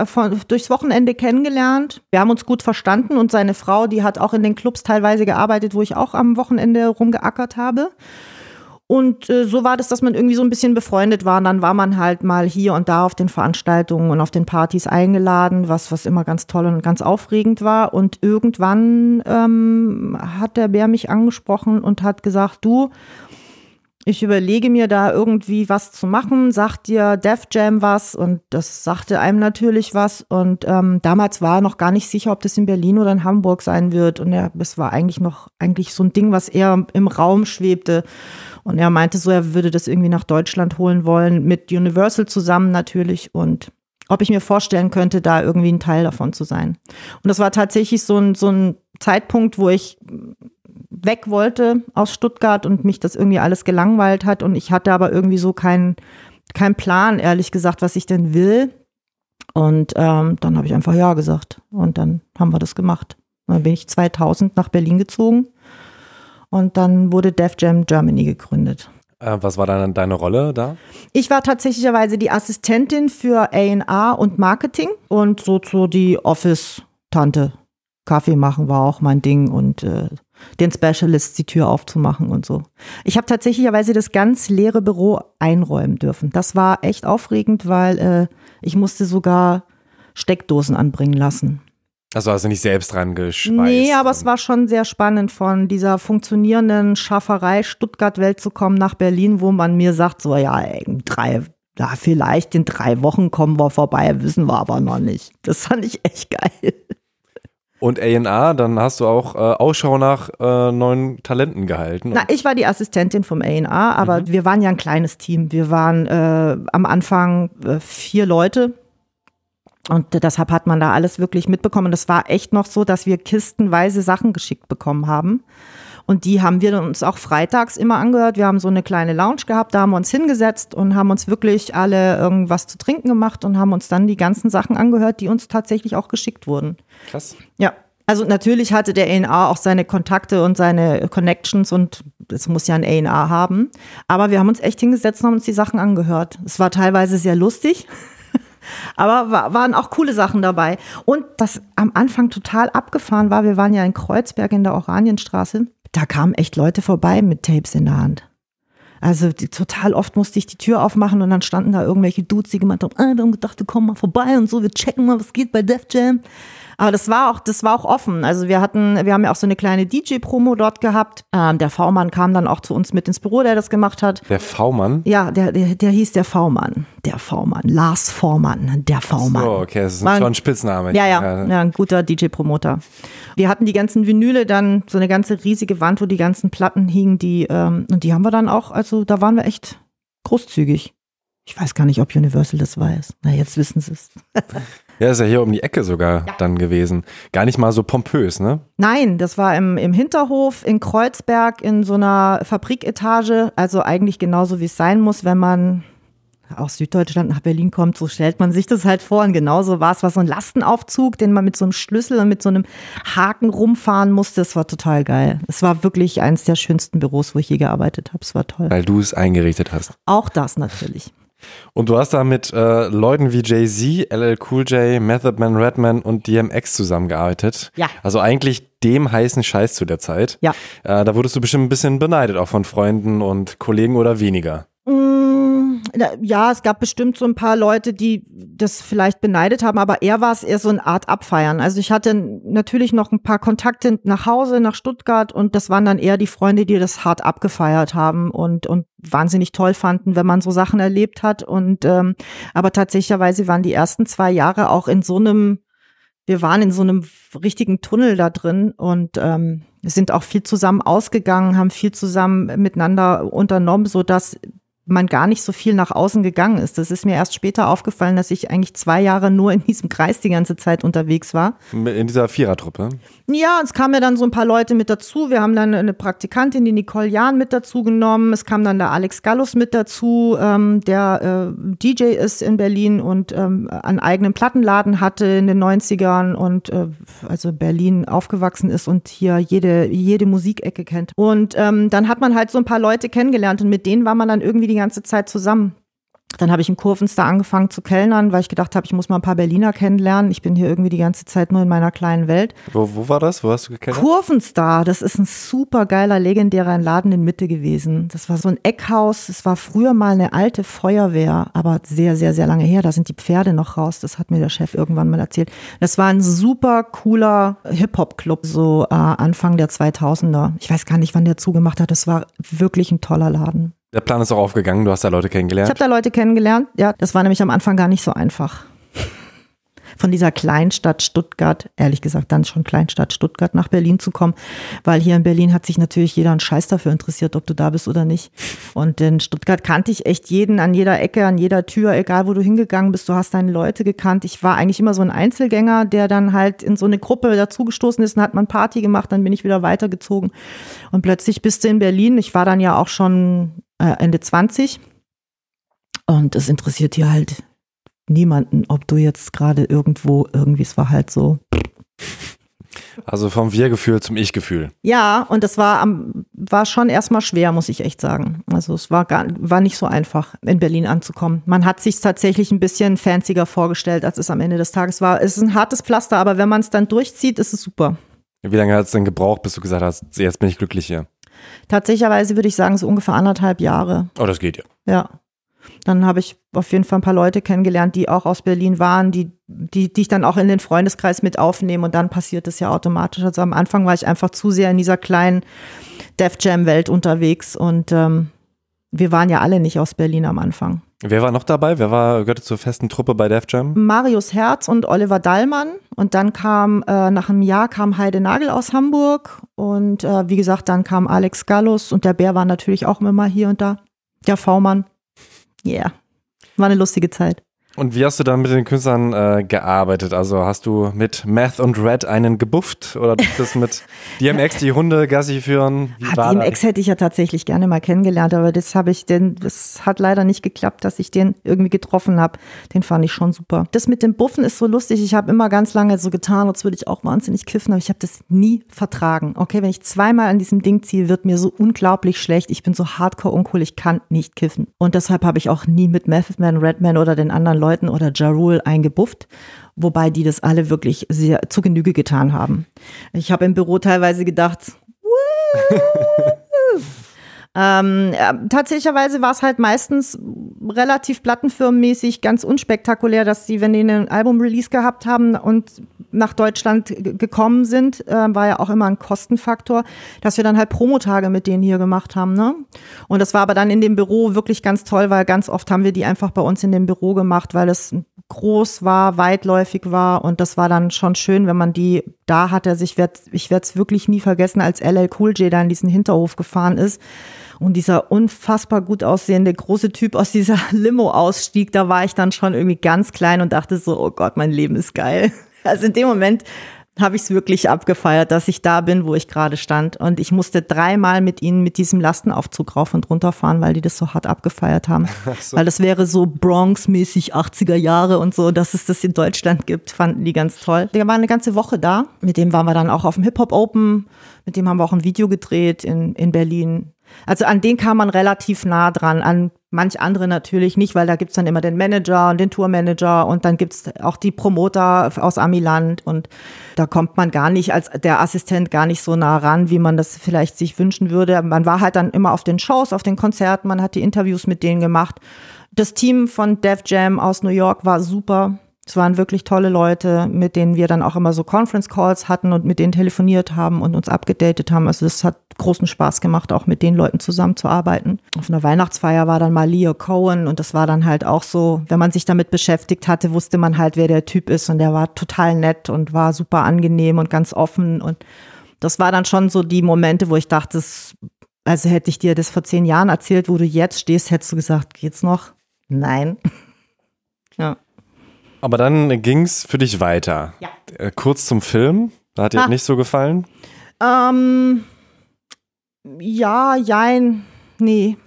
durchs Wochenende kennengelernt. Wir haben uns gut verstanden und seine Frau, die hat auch in den Clubs teilweise gearbeitet, wo ich auch am Wochenende rumgeackert habe. Und äh, so war das, dass man irgendwie so ein bisschen befreundet war. Und dann war man halt mal hier und da auf den Veranstaltungen und auf den Partys eingeladen, was, was immer ganz toll und ganz aufregend war. Und irgendwann ähm, hat der Bär mich angesprochen und hat gesagt, du, ich überlege mir da irgendwie was zu machen, sagt dir Def Jam was? Und das sagte einem natürlich was. Und ähm, damals war er noch gar nicht sicher, ob das in Berlin oder in Hamburg sein wird. Und er, das war eigentlich noch eigentlich so ein Ding, was eher im Raum schwebte und er meinte so, er würde das irgendwie nach Deutschland holen wollen, mit Universal zusammen natürlich und ob ich mir vorstellen könnte, da irgendwie ein Teil davon zu sein. Und das war tatsächlich so ein, so ein Zeitpunkt, wo ich weg wollte aus Stuttgart und mich das irgendwie alles gelangweilt hat und ich hatte aber irgendwie so keinen keinen Plan, ehrlich gesagt, was ich denn will. Und ähm, dann habe ich einfach ja gesagt und dann haben wir das gemacht. Und dann bin ich 2000 nach Berlin gezogen und dann wurde Def Jam Germany gegründet. Äh, was war dann deine Rolle da? Ich war tatsächlicherweise die Assistentin für A&R und Marketing und so, so die Office-Tante. Kaffee machen war auch mein Ding und äh, den Specialists die Tür aufzumachen und so. Ich habe tatsächlicherweise das ganz leere Büro einräumen dürfen. Das war echt aufregend, weil äh, ich musste sogar Steckdosen anbringen lassen. Also hast du nicht selbst dran geschweißt? Nee, aber es war schon sehr spannend, von dieser funktionierenden Schafferei Stuttgart-Welt zu kommen nach Berlin, wo man mir sagt, so ja, in drei, ja, vielleicht in drei Wochen kommen wir vorbei, wissen wir aber noch nicht. Das fand ich echt geil. Und A&A, dann hast du auch äh, Ausschau nach äh, neuen Talenten gehalten. Na, ich war die Assistentin vom A&R, aber Mhm. wir waren ja ein kleines Team. Wir waren äh, am Anfang äh, vier Leute. Und deshalb hat man da alles wirklich mitbekommen. Das war echt noch so, dass wir kistenweise Sachen geschickt bekommen haben. Und die haben wir uns auch freitags immer angehört. Wir haben so eine kleine Lounge gehabt, da haben wir uns hingesetzt und haben uns wirklich alle irgendwas zu trinken gemacht und haben uns dann die ganzen Sachen angehört, die uns tatsächlich auch geschickt wurden. Krass. Ja, also natürlich hatte der A&R auch seine Kontakte und seine Connections und es muss ja ein A&R haben. Aber wir haben uns echt hingesetzt und haben uns die Sachen angehört. Es war teilweise sehr lustig, aber wa- waren auch coole Sachen dabei. Und das am Anfang total abgefahren war, wir waren ja in Kreuzberg in der Oranienstraße, da kamen echt Leute vorbei mit Tapes in der Hand. Also die, total oft musste ich die Tür aufmachen und dann standen da irgendwelche Dudes, die gemeint haben, ah, wir haben gedacht, wir kommen mal vorbei und so, wir checken mal, was geht bei Def Jam. Aber das war auch, das war auch offen. Also wir hatten, wir haben ja auch so eine kleine DJ-Promo dort gehabt. Ähm, der V-Mann kam dann auch zu uns mit ins Büro, der das gemacht hat. Der V-Mann? Ja, der, der, der hieß der V-Mann. Der V-Mann. Lars Vormann, der V-Mann. Oh, okay, das ist war, schon ein Spitzname. Ja, ja, ja, ein guter DJ-Promoter. Wir hatten die ganzen Vinyle dann, so eine ganze riesige Wand, wo die ganzen Platten hingen, die, ähm, und die haben wir dann auch, also da waren wir echt großzügig. Ich weiß gar nicht, ob Universal das weiß. Na, jetzt wissen sie es. Ja, ist ja hier um die Ecke sogar ja. dann gewesen. Gar nicht mal so pompös, ne? Nein, das war im, im Hinterhof in Kreuzberg in so einer Fabriketage. Also eigentlich genauso, wie es sein muss, wenn man aus Süddeutschland nach Berlin kommt, so stellt man sich das halt vor. Und genauso war es, war so ein Lastenaufzug, den man mit so einem Schlüssel und mit so einem Haken rumfahren musste. Das war total geil. Es war wirklich eines der schönsten Büros, wo ich je gearbeitet habe. Es war toll. Weil du es eingerichtet hast. Auch das natürlich. Und du hast da mit äh, Leuten wie Jay-Z, LL Cool J, Method Man, Redman und DMX zusammengearbeitet. Ja. Also eigentlich dem heißen Scheiß zu der Zeit. Ja. Äh, da wurdest du bestimmt ein bisschen beneidet, auch von Freunden und Kollegen oder weniger. Ja, es gab bestimmt so ein paar Leute, die das vielleicht beneidet haben, aber er war es eher so eine Art Abfeiern. Also ich hatte natürlich noch ein paar Kontakte nach Hause, nach Stuttgart und das waren dann eher die Freunde, die das hart abgefeiert haben und, und wahnsinnig toll fanden, wenn man so Sachen erlebt hat. Und ähm, aber tatsächlicherweise waren die ersten zwei Jahre auch in so einem, wir waren in so einem richtigen Tunnel da drin und ähm, sind auch viel zusammen ausgegangen, haben viel zusammen miteinander unternommen, so dass man gar nicht so viel nach außen gegangen ist. Das ist mir erst später aufgefallen, dass ich eigentlich zwei Jahre nur in diesem Kreis die ganze Zeit unterwegs war. In dieser Vierertruppe? Ja, es kamen ja dann so ein paar Leute mit dazu. Wir haben dann eine Praktikantin, die Nicole Jahn, mit dazu genommen. Es kam dann der Alex Gallus mit dazu, ähm, der äh, DJ ist in Berlin und ähm, einen eigenen Plattenladen hatte in den 90ern und äh, also Berlin aufgewachsen ist und hier jede, jede Musikecke kennt. Und ähm, dann hat man halt so ein paar Leute kennengelernt und mit denen war man dann irgendwie die ganze Zeit zusammen. Dann habe ich in Kurvenstar angefangen zu kellnern, weil ich gedacht habe, ich muss mal ein paar Berliner kennenlernen. Ich bin hier irgendwie die ganze Zeit nur in meiner kleinen Welt. Wo, wo war das? Wo hast du gekennert? Kurvenstar, das ist ein super geiler, legendärer Laden in Mitte gewesen. Das war so ein Eckhaus. Es war früher mal eine alte Feuerwehr, aber sehr, sehr, sehr lange her. Da sind die Pferde noch raus. Das hat mir der Chef irgendwann mal erzählt. Das war ein super cooler Hip-Hop-Club, so äh, Anfang der 2000er. Ich weiß gar nicht, wann der zugemacht hat. Das war wirklich ein toller Laden. Der Plan ist auch aufgegangen, du hast da Leute kennengelernt. Ich habe da Leute kennengelernt, ja. Das war nämlich am Anfang gar nicht so einfach. Von dieser Kleinstadt Stuttgart, ehrlich gesagt, dann schon Kleinstadt Stuttgart nach Berlin zu kommen, weil hier in Berlin hat sich natürlich jeder einen Scheiß dafür interessiert, ob du da bist oder nicht. Und in Stuttgart kannte ich echt jeden an jeder Ecke, an jeder Tür, egal wo du hingegangen bist, du hast deine Leute gekannt. Ich war eigentlich immer so ein Einzelgänger, der dann halt in so eine Gruppe dazugestoßen ist und hat man Party gemacht, dann bin ich wieder weitergezogen. Und plötzlich bist du in Berlin. Ich war dann ja auch schon äh, Ende 20. Und es interessiert hier halt niemanden, ob du jetzt gerade irgendwo, irgendwie, es war halt so. Also vom Wir-Gefühl zum Ich-Gefühl. Ja, und das war, war schon erstmal schwer, muss ich echt sagen. Also es war, gar, war nicht so einfach, in Berlin anzukommen. Man hat sich tatsächlich ein bisschen fancier vorgestellt, als es am Ende des Tages war. Es ist ein hartes Pflaster, aber wenn man es dann durchzieht, ist es super. Wie lange hat es denn gebraucht, bis du gesagt hast, jetzt bin ich glücklich hier? Tatsächlicherweise würde ich sagen, so ungefähr anderthalb Jahre. Oh, das geht ja. Ja. Dann habe ich auf jeden Fall ein paar Leute kennengelernt, die auch aus Berlin waren, die, die, die ich dann auch in den Freundeskreis mit aufnehme und dann passiert es ja automatisch. Also am Anfang war ich einfach zu sehr in dieser kleinen Def Jam-Welt unterwegs und ähm, wir waren ja alle nicht aus Berlin am Anfang. Wer war noch dabei? Wer war, gehörte zur festen Truppe bei Def Jam? Marius Herz und Oliver Dallmann. Und dann kam, äh, nach einem Jahr kam Heide Nagel aus Hamburg. Und äh, wie gesagt, dann kam Alex Gallus und der Bär war natürlich auch immer hier und da. Der V-Mann. Yeah. War eine lustige Zeit. Und wie hast du dann mit den Künstlern äh, gearbeitet? Also hast du mit Meth und Red einen gebufft oder du bist mit DMX die Hunde Gassi führen? Ah, DMX hätte ich ja tatsächlich gerne mal kennengelernt, aber das habe ich denn, das hat leider nicht geklappt, dass ich den irgendwie getroffen habe. Den fand ich schon super. Das mit dem Buffen ist so lustig. Ich habe immer ganz lange so getan, als würde ich auch wahnsinnig kiffen, aber ich habe das nie vertragen. Okay, wenn ich zweimal an diesem Ding ziehe, wird mir so unglaublich schlecht. Ich bin so hardcore uncool, ich kann nicht kiffen. Und deshalb habe ich auch nie mit Method Man, Redman oder den anderen Leuten Leuten oder Ja Rule eingebufft, wobei die das alle wirklich sehr zu Genüge getan haben. Ich habe im Büro teilweise gedacht, Ähm, ja, tatsächlicherweise war es halt meistens relativ plattenfirmenmäßig ganz unspektakulär, dass sie, wenn die einen Album-Release gehabt haben und nach Deutschland gekommen sind, äh, war ja auch immer ein Kostenfaktor, dass wir dann halt Promotage mit denen hier gemacht haben. Ne? Und das war aber dann in dem Büro wirklich ganz toll, weil ganz oft haben wir die einfach bei uns in dem Büro gemacht, weil es groß war, weitläufig war und das war dann schon schön, wenn man die da hatte. Also ich werde es wirklich nie vergessen, als LL Cool J da in diesen Hinterhof gefahren ist und dieser unfassbar gut aussehende große Typ aus dieser Limo ausstieg, da war ich dann schon irgendwie ganz klein und dachte so, oh Gott, mein Leben ist geil. Also in dem Moment habe ich es wirklich abgefeiert, dass ich da bin, wo ich gerade stand. Und ich musste dreimal mit ihnen mit diesem Lastenaufzug rauf und runter fahren, weil die das so hart abgefeiert haben. So. Weil das wäre so Bronx-mäßig 80er Jahre und so, dass es das in Deutschland gibt, fanden die ganz toll. Der war eine ganze Woche da. Mit dem waren wir dann auch auf dem Hip-Hop Open. Mit dem haben wir auch ein Video gedreht in, in Berlin. Also an den kam man relativ nah dran, an manch andere natürlich nicht, weil da gibt's dann immer den Manager und den Tourmanager und dann gibt's auch die Promoter aus Amiland und da kommt man gar nicht als der Assistent gar nicht so nah ran, wie man das vielleicht sich wünschen würde. Man war halt dann immer auf den Shows, auf den Konzerten, man hat die Interviews mit denen gemacht. Das Team von Def Jam aus New York war super. Es waren wirklich tolle Leute, mit denen wir dann auch immer so Conference Calls hatten und mit denen telefoniert haben und uns abgedatet haben. Also es hat großen Spaß gemacht, auch mit den Leuten zusammenzuarbeiten. Auf einer Weihnachtsfeier war dann mal Leo Cohen und das war dann halt auch so, wenn man sich damit beschäftigt hatte, wusste man halt, wer der Typ ist und der war total nett und war super angenehm und ganz offen und das war dann schon so die Momente, wo ich dachte, also hätte ich dir das vor zehn Jahren erzählt, wo du jetzt stehst, hättest du gesagt, geht's noch? Nein. ja. Aber dann ging es für dich weiter. Ja. Äh, kurz zum Film. Da hat dir ah. nicht so gefallen? Ähm, ja, jein, nee.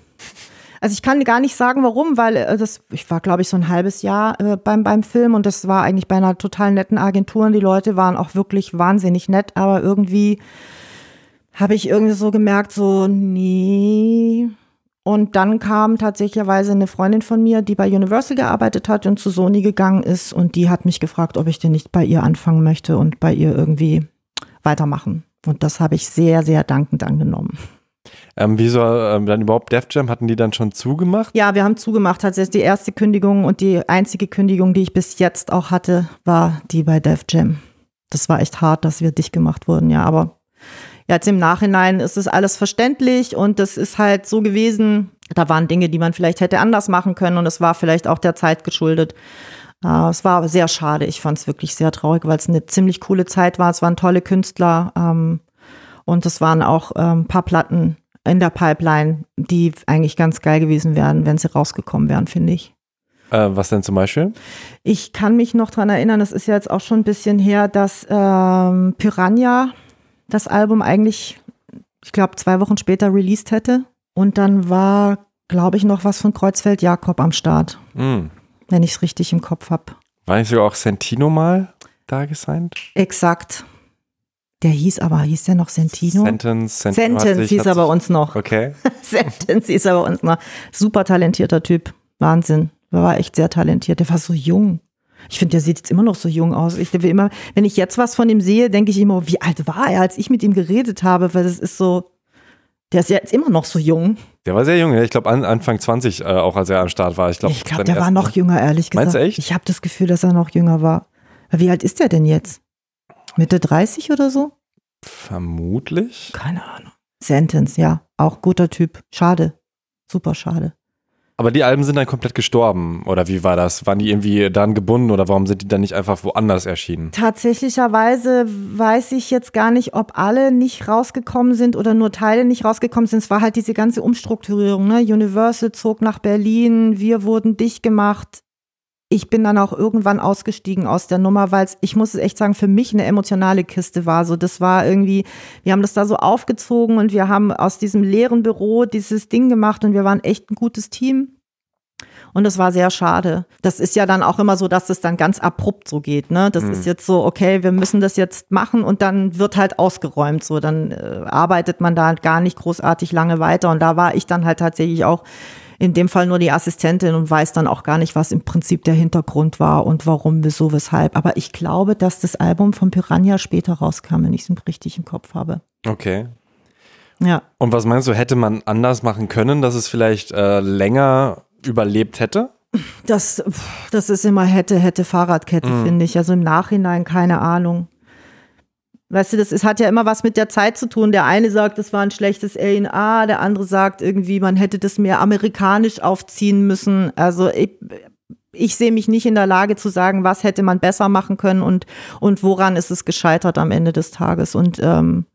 Also ich kann gar nicht sagen, warum, weil äh, das, ich war, glaube ich, so ein halbes Jahr äh, beim, beim Film und das war eigentlich bei einer total netten Agentur und die Leute waren auch wirklich wahnsinnig nett, aber irgendwie habe ich irgendwie so gemerkt, so, nee, und dann kam tatsächlicherweise eine Freundin von mir, die bei Universal gearbeitet hat und zu Sony gegangen ist. Und die hat mich gefragt, ob ich denn nicht bei ihr anfangen möchte und bei ihr irgendwie weitermachen. Und das habe ich sehr, sehr dankend angenommen. Ähm, wieso ähm, dann überhaupt Def Jam? Hatten die dann schon zugemacht? Ja, wir haben zugemacht. Tatsächlich die erste Kündigung und die einzige Kündigung, die ich bis jetzt auch hatte, war die bei Def Jam. Das war echt hart, dass wir dicht gemacht wurden, ja. Aber Jetzt im Nachhinein ist es alles verständlich und das ist halt so gewesen. Da waren Dinge, die man vielleicht hätte anders machen können und es war vielleicht auch der Zeit geschuldet. Uh, es war sehr schade. Ich fand es wirklich sehr traurig, weil es eine ziemlich coole Zeit war. Es waren tolle Künstler ähm, und es waren auch ähm, ein paar Platten in der Pipeline, die eigentlich ganz geil gewesen wären, wenn sie rausgekommen wären, finde ich. Äh, was denn zum Beispiel? Ich kann mich noch dran erinnern, es ist ja jetzt auch schon ein bisschen her, dass ähm, Piranha das Album eigentlich, ich glaube, zwei Wochen später released hätte. Und dann war, glaube ich, noch was von Kreuzfeld Jakob am Start. Mm. Wenn ich es richtig im Kopf habe. War nicht sogar auch Sentino mal da gesigned? Exakt. Der hieß aber, hieß der noch Sentino? Sentence, Sentino Sentence hieß er bei uns noch. Okay. Sentence hieß er bei uns noch. Super talentierter Typ. Wahnsinn. Der war echt sehr talentiert. Der war so jung. Ich finde, der sieht jetzt immer noch so jung aus. Ich will immer, wenn ich jetzt was von ihm sehe, denke ich immer, wie alt war er, als ich mit ihm geredet habe, weil das ist so, der ist jetzt immer noch so jung. Der war sehr jung, ich glaube an, Anfang 20, äh, auch als er am Start war. Ich glaube, ich glaub, der war noch jünger, ehrlich gesagt. Meinst du echt? Ich habe das Gefühl, dass er noch jünger war. Wie alt ist der denn jetzt? Mitte 30 oder so? Vermutlich. Keine Ahnung. Sentence, ja. Auch guter Typ. Schade. Super schade. Aber die Alben sind dann komplett gestorben, oder wie war das? Waren die irgendwie dann gebunden oder warum sind die dann nicht einfach woanders erschienen? Tatsächlicherweise weiß ich jetzt gar nicht, ob alle nicht rausgekommen sind oder nur Teile nicht rausgekommen sind. Es war halt diese ganze Umstrukturierung. Ne? Universal zog nach Berlin, wir wurden dicht gemacht. Ich bin dann auch irgendwann ausgestiegen aus der Nummer, weil es, ich muss es echt sagen, für mich eine emotionale Kiste war. So, das war irgendwie, wir haben das da so aufgezogen und wir haben aus diesem leeren Büro dieses Ding gemacht und wir waren echt ein gutes Team. Und das war sehr schade. Das ist ja dann auch immer so, dass es dann ganz abrupt so geht. Ne? Das mhm. ist jetzt so, okay, wir müssen das jetzt machen und dann wird halt ausgeräumt. So, dann äh, arbeitet man da gar nicht großartig lange weiter. Und da war ich dann halt tatsächlich auch in dem Fall nur die Assistentin und weiß dann auch gar nicht, was im Prinzip der Hintergrund war und warum, wieso, weshalb. Aber ich glaube, dass das Album von Piranha später rauskam, wenn ich es richtig im Kopf habe. Okay. Ja. Und was meinst du, hätte man anders machen können, dass es vielleicht äh, länger überlebt hätte? das, das ist immer hätte, hätte Fahrradkette, mhm. finde ich. Also im Nachhinein keine Ahnung. Weißt du, das ist, hat ja immer was mit der Zeit zu tun. Der eine sagt, das war ein schlechtes A, der andere sagt irgendwie, man hätte das mehr amerikanisch aufziehen müssen. Also ich, ich sehe mich nicht in der Lage zu sagen, was hätte man besser machen können und, und woran ist es gescheitert am Ende des Tages. Und ähm,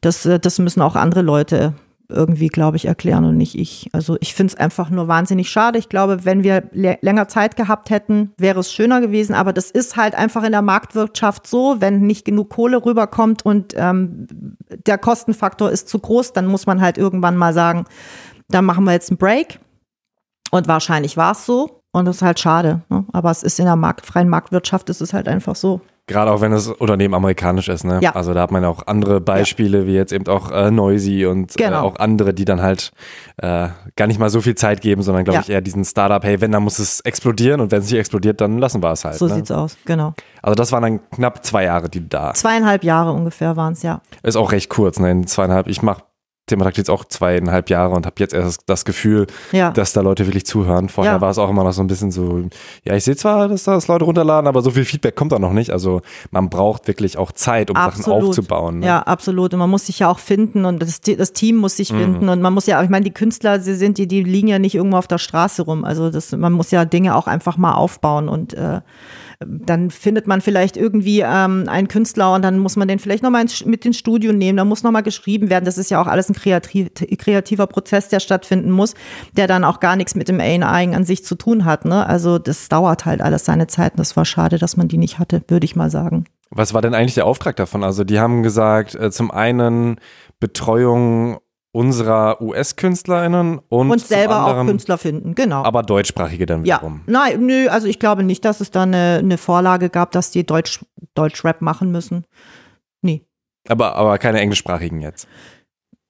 das, äh, das müssen auch andere Leute irgendwie, glaube ich, erklären und nicht ich. Also ich finde es einfach nur wahnsinnig schade. Ich glaube, wenn wir länger Zeit gehabt hätten, wäre es schöner gewesen. Aber das ist halt einfach in der Marktwirtschaft so, wenn nicht genug Kohle rüberkommt und ähm, der Kostenfaktor ist zu groß, dann muss man halt irgendwann mal sagen, da machen wir jetzt einen Break. Und wahrscheinlich war es so. Und das ist halt schade. Ne? Aber es ist in der Markt, freien Marktwirtschaft, ist es halt einfach so. Gerade auch wenn das Unternehmen amerikanisch ist, ne? Ja. Also da hat man auch andere Beispiele, ja. wie jetzt eben auch äh, Noisy und äh, genau. äh, auch andere, die dann halt äh, gar nicht mal so viel Zeit geben, sondern glaube ja. ich eher diesen Startup, hey, wenn, dann muss es explodieren und wenn es nicht explodiert, dann lassen wir es halt. So ne? sieht's aus, genau. Also das waren dann knapp zwei Jahre, die da. Zweieinhalb Jahre ungefähr waren es, ja. Ist auch recht kurz, ne? In zweieinhalb, ich mache Thematakt jetzt auch zweieinhalb Jahre und habe jetzt erst das Gefühl, ja. dass da Leute wirklich zuhören. Vorher ja. war es auch immer noch so ein bisschen so, ja, ich sehe zwar, dass das Leute runterladen, aber so viel Feedback kommt da noch nicht. Also man braucht wirklich auch Zeit, um absolut. Sachen aufzubauen. Ne? Ja, absolut. Und man muss sich ja auch finden und das, das Team muss sich mhm. finden und man muss ja, ich meine, die Künstler, sie sind, die, die liegen ja nicht irgendwo auf der Straße rum. Also das, man muss ja Dinge auch einfach mal aufbauen und äh, dann findet man vielleicht irgendwie ähm, einen Künstler und dann muss man den vielleicht nochmal mit ins Studio nehmen, da muss nochmal geschrieben werden. Das ist ja auch alles ein kreativ, kreativer Prozess, der stattfinden muss, der dann auch gar nichts mit dem AI an sich zu tun hat. Ne? Also das dauert halt alles seine Zeit und das war schade, dass man die nicht hatte, würde ich mal sagen. Was war denn eigentlich der Auftrag davon? Also die haben gesagt, äh, zum einen Betreuung unserer US-KünstlerInnen und, und selber anderen, auch Künstler finden, genau. Aber deutschsprachige dann wiederum. Ja, nein, nö, also ich glaube nicht, dass es da eine, eine Vorlage gab, dass die Deutsch, Deutsch-Rap machen müssen. Nee. Aber, aber keine englischsprachigen jetzt.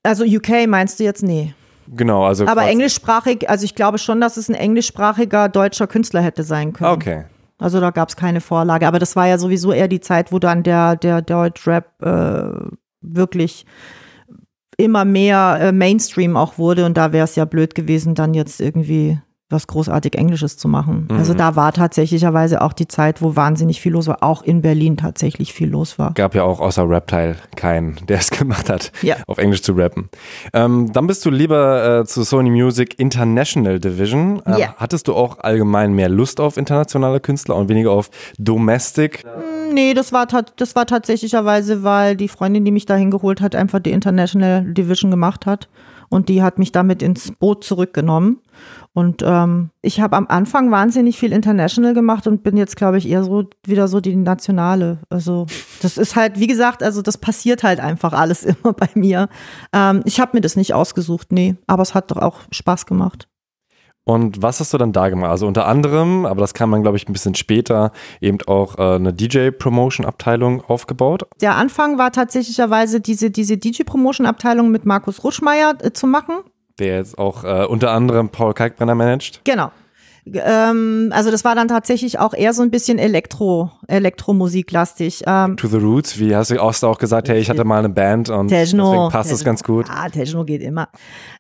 Also UK meinst du jetzt? Nee. Genau, also. Aber englischsprachig, also ich glaube schon, dass es ein englischsprachiger deutscher Künstler hätte sein können. Okay. Also da gab es keine Vorlage. Aber das war ja sowieso eher die Zeit, wo dann der, der Deutsch-Rap äh, wirklich immer mehr äh, Mainstream auch wurde. Und da wäre es ja blöd gewesen, dann jetzt irgendwie was großartig Englisches zu machen. Also mhm. Also da war tatsächlicherweise auch die Zeit, wo wahnsinnig viel los war, auch in Berlin tatsächlich viel los war. Gab ja auch außer Rapteil keinen, der es gemacht hat, ja. auf Englisch zu rappen. Ähm, dann bist du lieber äh, zu Sony Music International Division. Ähm, ja. Hattest du auch allgemein mehr Lust auf internationale Künstler und weniger auf Domestic? Mhm nee, das war, das war tatsächlicherweise, weil die Freundin, die mich dahin geholt hat, einfach die International Division gemacht hat. Und die hat mich damit ins Boot zurückgenommen. Und ähm, ich habe am Anfang wahnsinnig viel International gemacht und bin jetzt, glaube ich, eher so wieder so die Nationale. Also das ist halt, wie gesagt, also das passiert halt einfach alles immer bei mir. Ähm, ich habe mir das nicht ausgesucht, nee, aber es hat doch auch Spaß gemacht. Und was hast du dann da gemacht? Also unter anderem, aber das kam man, glaube ich, ein bisschen später, eben auch äh, eine DJ-Promotion-Abteilung aufgebaut. Der Anfang war tatsächlicherweise diese, diese DJ-Promotion-Abteilung mit Markus Ruschmeier äh, zu machen. Der jetzt auch äh, unter anderem Paul Kalkbrenner managt. Genau. Ähm, also das war dann tatsächlich auch eher so ein bisschen Elektro, Elektromusiklastig. Ähm, to the Roots, wie hast du auch, auch gesagt, hey, ich hatte mal eine Band und Techno, deswegen passt es ganz gut. Ah, Techno geht immer.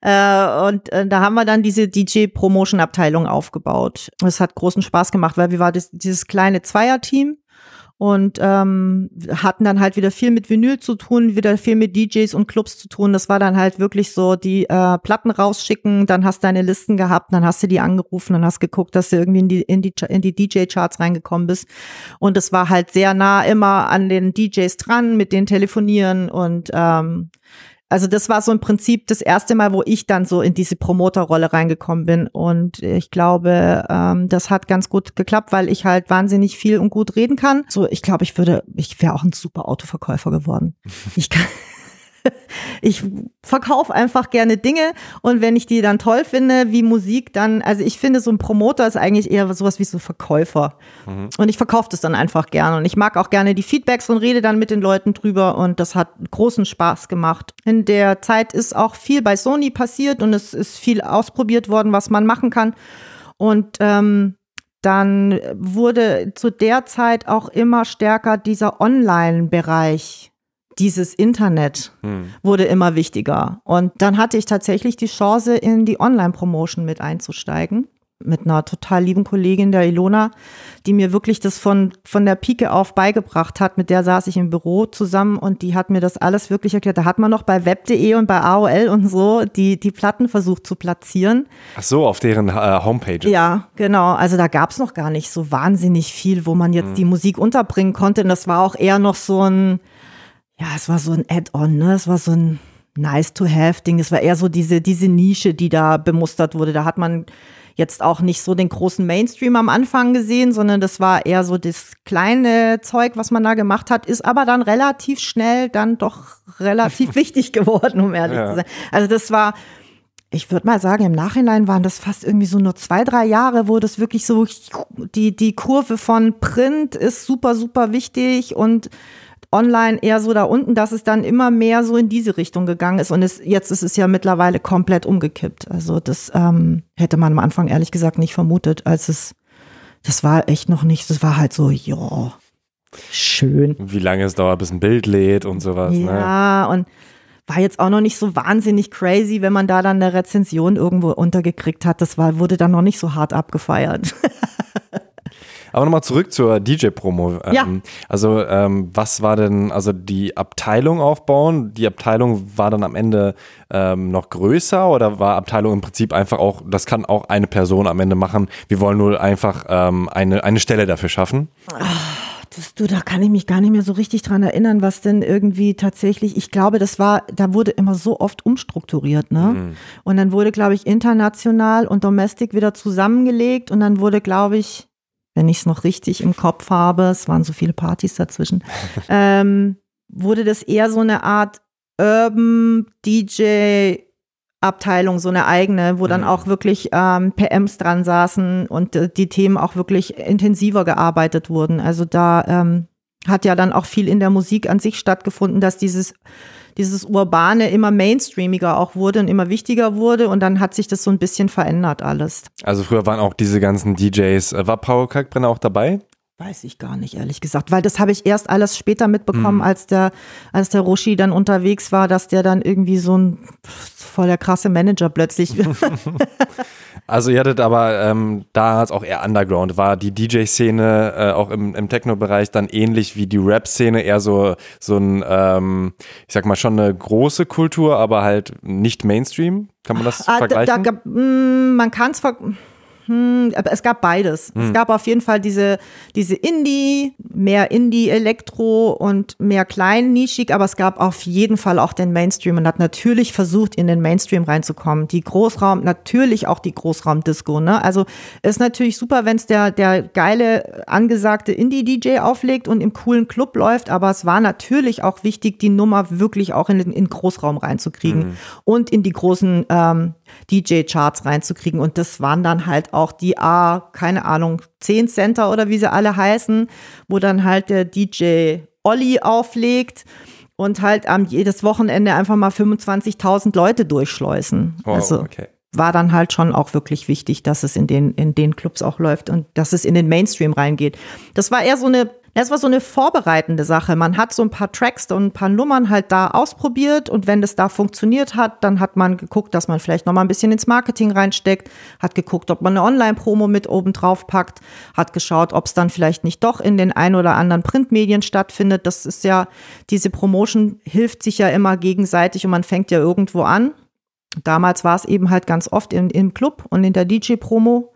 Äh, und äh, da haben wir dann diese DJ-Promotion-Abteilung aufgebaut. Es hat großen Spaß gemacht, weil wir waren das, dieses kleine Zweierteam und ähm, hatten dann halt wieder viel mit Vinyl zu tun, wieder viel mit DJs und Clubs zu tun. Das war dann halt wirklich so, die äh, Platten rausschicken, dann hast du deine Listen gehabt, dann hast du die angerufen, dann hast geguckt, dass du irgendwie in die, in die, in die DJ-Charts reingekommen bist. Und es war halt sehr nah immer an den DJs dran, mit denen telefonieren und ähm, also das war so im Prinzip das erste Mal, wo ich dann so in diese Promoterrolle reingekommen bin. Und ich glaube, ähm, das hat ganz gut geklappt, weil ich halt wahnsinnig viel und gut reden kann. So, ich glaube, ich würde, ich wäre auch ein super Autoverkäufer geworden. Ich kann, ich verkaufe einfach gerne Dinge und wenn ich die dann toll finde, wie Musik, dann, also ich finde, so ein Promoter ist eigentlich eher sowas wie so Verkäufer. Mhm. Und ich verkaufe das dann einfach gerne. Und ich mag auch gerne die Feedbacks und rede dann mit den Leuten drüber und das hat großen Spaß gemacht. In der Zeit ist auch viel bei Sony passiert und es ist viel ausprobiert worden, was man machen kann. Und ähm, dann wurde zu der Zeit auch immer stärker dieser Online-Bereich dieses Internet hm. wurde immer wichtiger. Und dann hatte ich tatsächlich die Chance, in die Online-Promotion mit einzusteigen. mit einer total lieben Kollegin, der Ilona, die mir wirklich das von, von der Pike auf beigebracht hat. Mit der saß ich im Büro zusammen und die hat mir das alles wirklich erklärt. Da hat man noch bei web.de und bei AOL und so die, die Platten versucht zu platzieren. Ach so, auf deren äh, Homepage. Ja, genau. Also da gab es noch gar nicht so wahnsinnig viel, wo man jetzt mhm. die Musik unterbringen konnte. Und das war auch eher noch so ein, ja, es war so ein Add-on, ne? Es war so ein Nice-to-have-Ding. Es war eher so diese, diese Nische, die da bemustert wurde. Da hat man jetzt auch nicht so den großen Mainstream am Anfang gesehen, sondern das war eher so das kleine Zeug, was man da gemacht hat, ist aber dann relativ schnell dann doch relativ wichtig geworden, um ehrlich ja. zu sein. Also das war, ich würde mal sagen, im Nachhinein waren das fast irgendwie so nur zwei, drei Jahre, wo das wirklich so, die, die Kurve von Print ist super, super wichtig und online eher so da unten, dass es dann immer mehr so in diese Richtung gegangen ist. Und es, jetzt ist es ja mittlerweile komplett umgekippt. Also das ähm, hätte man am Anfang ehrlich gesagt nicht vermutet, als es, das war echt noch nicht, das war halt so, ja, schön. Wie lange es dauert, bis ein Bild lädt und sowas. Ne? Ja, ne? und war jetzt auch noch nicht so wahnsinnig crazy, wenn man da dann eine Rezension irgendwo untergekriegt hat. Das war, wurde dann noch nicht so hart abgefeiert. Aber nochmal zurück zur DJ-Promo. Ja. Ähm, also, ähm, was war denn, also die Abteilung aufbauen? Die Abteilung war dann am Ende ähm, noch größer oder war Abteilung im Prinzip einfach auch, das kann auch eine Person am Ende machen. Wir wollen nur einfach ähm, eine, eine Stelle dafür schaffen? Ach, du, da kann ich mich gar nicht mehr so richtig dran erinnern, was denn irgendwie tatsächlich, ich glaube, das war, da wurde immer so oft umstrukturiert, ne? Mhm. Und dann wurde, glaube ich, international und domestic wieder zusammengelegt und dann wurde, glaube ich, wenn ich es noch richtig im Kopf habe, es waren so viele Partys dazwischen, ähm, wurde das eher so eine Art Urban DJ Abteilung, so eine eigene, wo dann mhm. auch wirklich ähm, PMs dran saßen und äh, die Themen auch wirklich intensiver gearbeitet wurden. Also da ähm, hat ja dann auch viel in der Musik an sich stattgefunden, dass dieses dieses Urbane immer mainstreamiger auch wurde und immer wichtiger wurde und dann hat sich das so ein bisschen verändert alles. Also früher waren auch diese ganzen DJs, äh, war Paul Kalkbrenner auch dabei? Weiß ich gar nicht, ehrlich gesagt, weil das habe ich erst alles später mitbekommen, mhm. als der, als der Roshi dann unterwegs war, dass der dann irgendwie so ein voll der krasse Manager plötzlich. also ihr hattet aber ähm, damals auch eher Underground. War die DJ-Szene äh, auch im, im Techno-Bereich dann ähnlich wie die Rap-Szene, eher so, so ein, ähm, ich sag mal schon eine große Kultur, aber halt nicht Mainstream? Kann man das ah, vergleichen? Da, da, mm, man kann es vergleichen hm, aber es gab beides. Hm. Es gab auf jeden Fall diese, diese Indie, mehr Indie-Elektro und mehr klein nischig, aber es gab auf jeden Fall auch den Mainstream und hat natürlich versucht, in den Mainstream reinzukommen. Die Großraum, natürlich auch die Großraumdisco, ne? Also ist natürlich super, wenn es der, der geile, angesagte Indie-DJ auflegt und im coolen Club läuft, aber es war natürlich auch wichtig, die Nummer wirklich auch in den Großraum reinzukriegen mhm. und in die großen ähm, DJ-Charts reinzukriegen. Und das waren dann halt auch die A, keine Ahnung, 10 Center oder wie sie alle heißen, wo dann halt der DJ Olli auflegt und halt am jedes Wochenende einfach mal 25.000 Leute durchschleusen. Oh, also okay. war dann halt schon auch wirklich wichtig, dass es in den, in den Clubs auch läuft und dass es in den Mainstream reingeht. Das war eher so eine es war so eine vorbereitende Sache. Man hat so ein paar Tracks und ein paar Nummern halt da ausprobiert und wenn das da funktioniert hat, dann hat man geguckt, dass man vielleicht noch mal ein bisschen ins Marketing reinsteckt, hat geguckt, ob man eine Online-Promo mit oben drauf packt, hat geschaut, ob es dann vielleicht nicht doch in den ein oder anderen Printmedien stattfindet. Das ist ja, diese Promotion hilft sich ja immer gegenseitig und man fängt ja irgendwo an. Damals war es eben halt ganz oft in, im Club und in der DJ-Promo.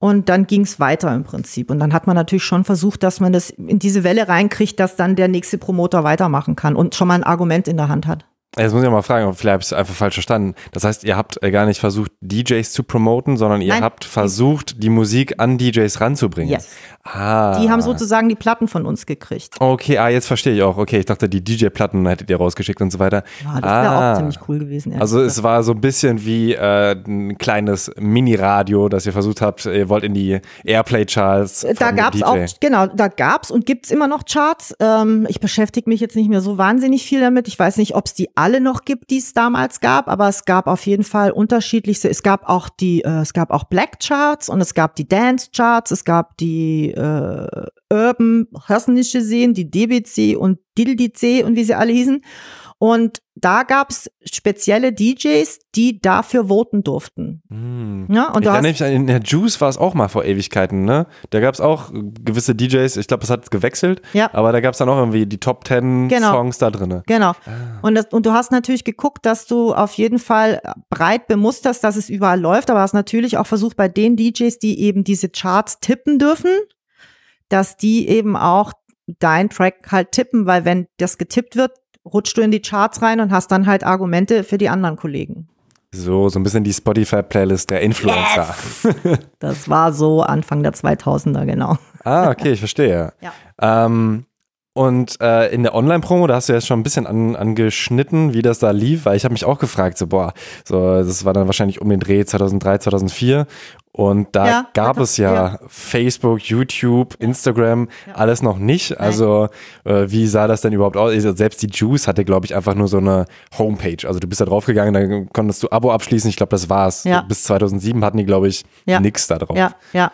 Und dann ging es weiter im Prinzip. Und dann hat man natürlich schon versucht, dass man das in diese Welle reinkriegt, dass dann der nächste Promoter weitermachen kann und schon mal ein Argument in der Hand hat. Jetzt muss ich mal fragen, vielleicht habe ich es einfach falsch verstanden. Das heißt, ihr habt äh, gar nicht versucht, DJs zu promoten, sondern ihr Nein. habt versucht, die Musik an DJs ranzubringen. Yes. Ah. Die haben sozusagen die Platten von uns gekriegt. Okay, ah, jetzt verstehe ich auch. Okay, ich dachte, die DJ-Platten hättet ihr rausgeschickt und so weiter. Ja, das wäre ah. auch ziemlich cool gewesen. Also es war so ein bisschen wie äh, ein kleines Mini-Radio, das ihr versucht habt, ihr wollt in die Airplay-Charts. Da gab es auch, genau, da gab es und gibt es immer noch Charts. Ähm, ich beschäftige mich jetzt nicht mehr so wahnsinnig viel damit. Ich weiß nicht, ob es die alle noch gibt, die es damals gab, aber es gab auf jeden Fall unterschiedlichste. Es gab auch die, äh, es gab auch Black Charts und es gab die Dance Charts, es gab die äh, Urban, hast nicht gesehen, die DBC und Dildic und wie sie alle hießen. Und da gab es spezielle DJs, die dafür voten durften. Hm. Ja, und du erinnere hast, in der Juice war es auch mal vor Ewigkeiten, ne? Da gab es auch gewisse DJs, ich glaube, es hat gewechselt, Ja. aber da gab es dann auch irgendwie die Top 10 Genau. Songs da drin. Genau. Und, das, und du hast natürlich geguckt, dass du auf jeden Fall breit bemusterst, dass es überall läuft, aber hast natürlich auch versucht, bei den DJs, die eben diese Charts tippen dürfen, dass die eben auch dein Track halt tippen, weil wenn das getippt wird, rutschst du in die Charts rein und hast dann halt Argumente für die anderen Kollegen. So, so ein bisschen die Spotify-Playlist der Influencer. Das war so Anfang der 2000er, genau. Ah, okay, ich verstehe. Ja. Ähm, und äh, in der Online-Promo, da hast du jetzt schon ein bisschen an, angeschnitten, wie das da lief, weil ich habe mich auch gefragt, so boah, so das war dann wahrscheinlich um den Dreh 2003, 2004 und da Ja, gab ja, es ja, ja. Facebook, YouTube, Instagram, Ja. alles noch nicht. Also äh, wie sah das denn überhaupt aus? Also, Selbst die Juice hatte, glaube ich, einfach nur so eine Homepage. Also du bist da draufgegangen, dann konntest du Abo abschließen. Ich glaube, das war's. Ja. Bis 2007 hatten die, glaube ich, Ja. nix da drauf. Ja, ja.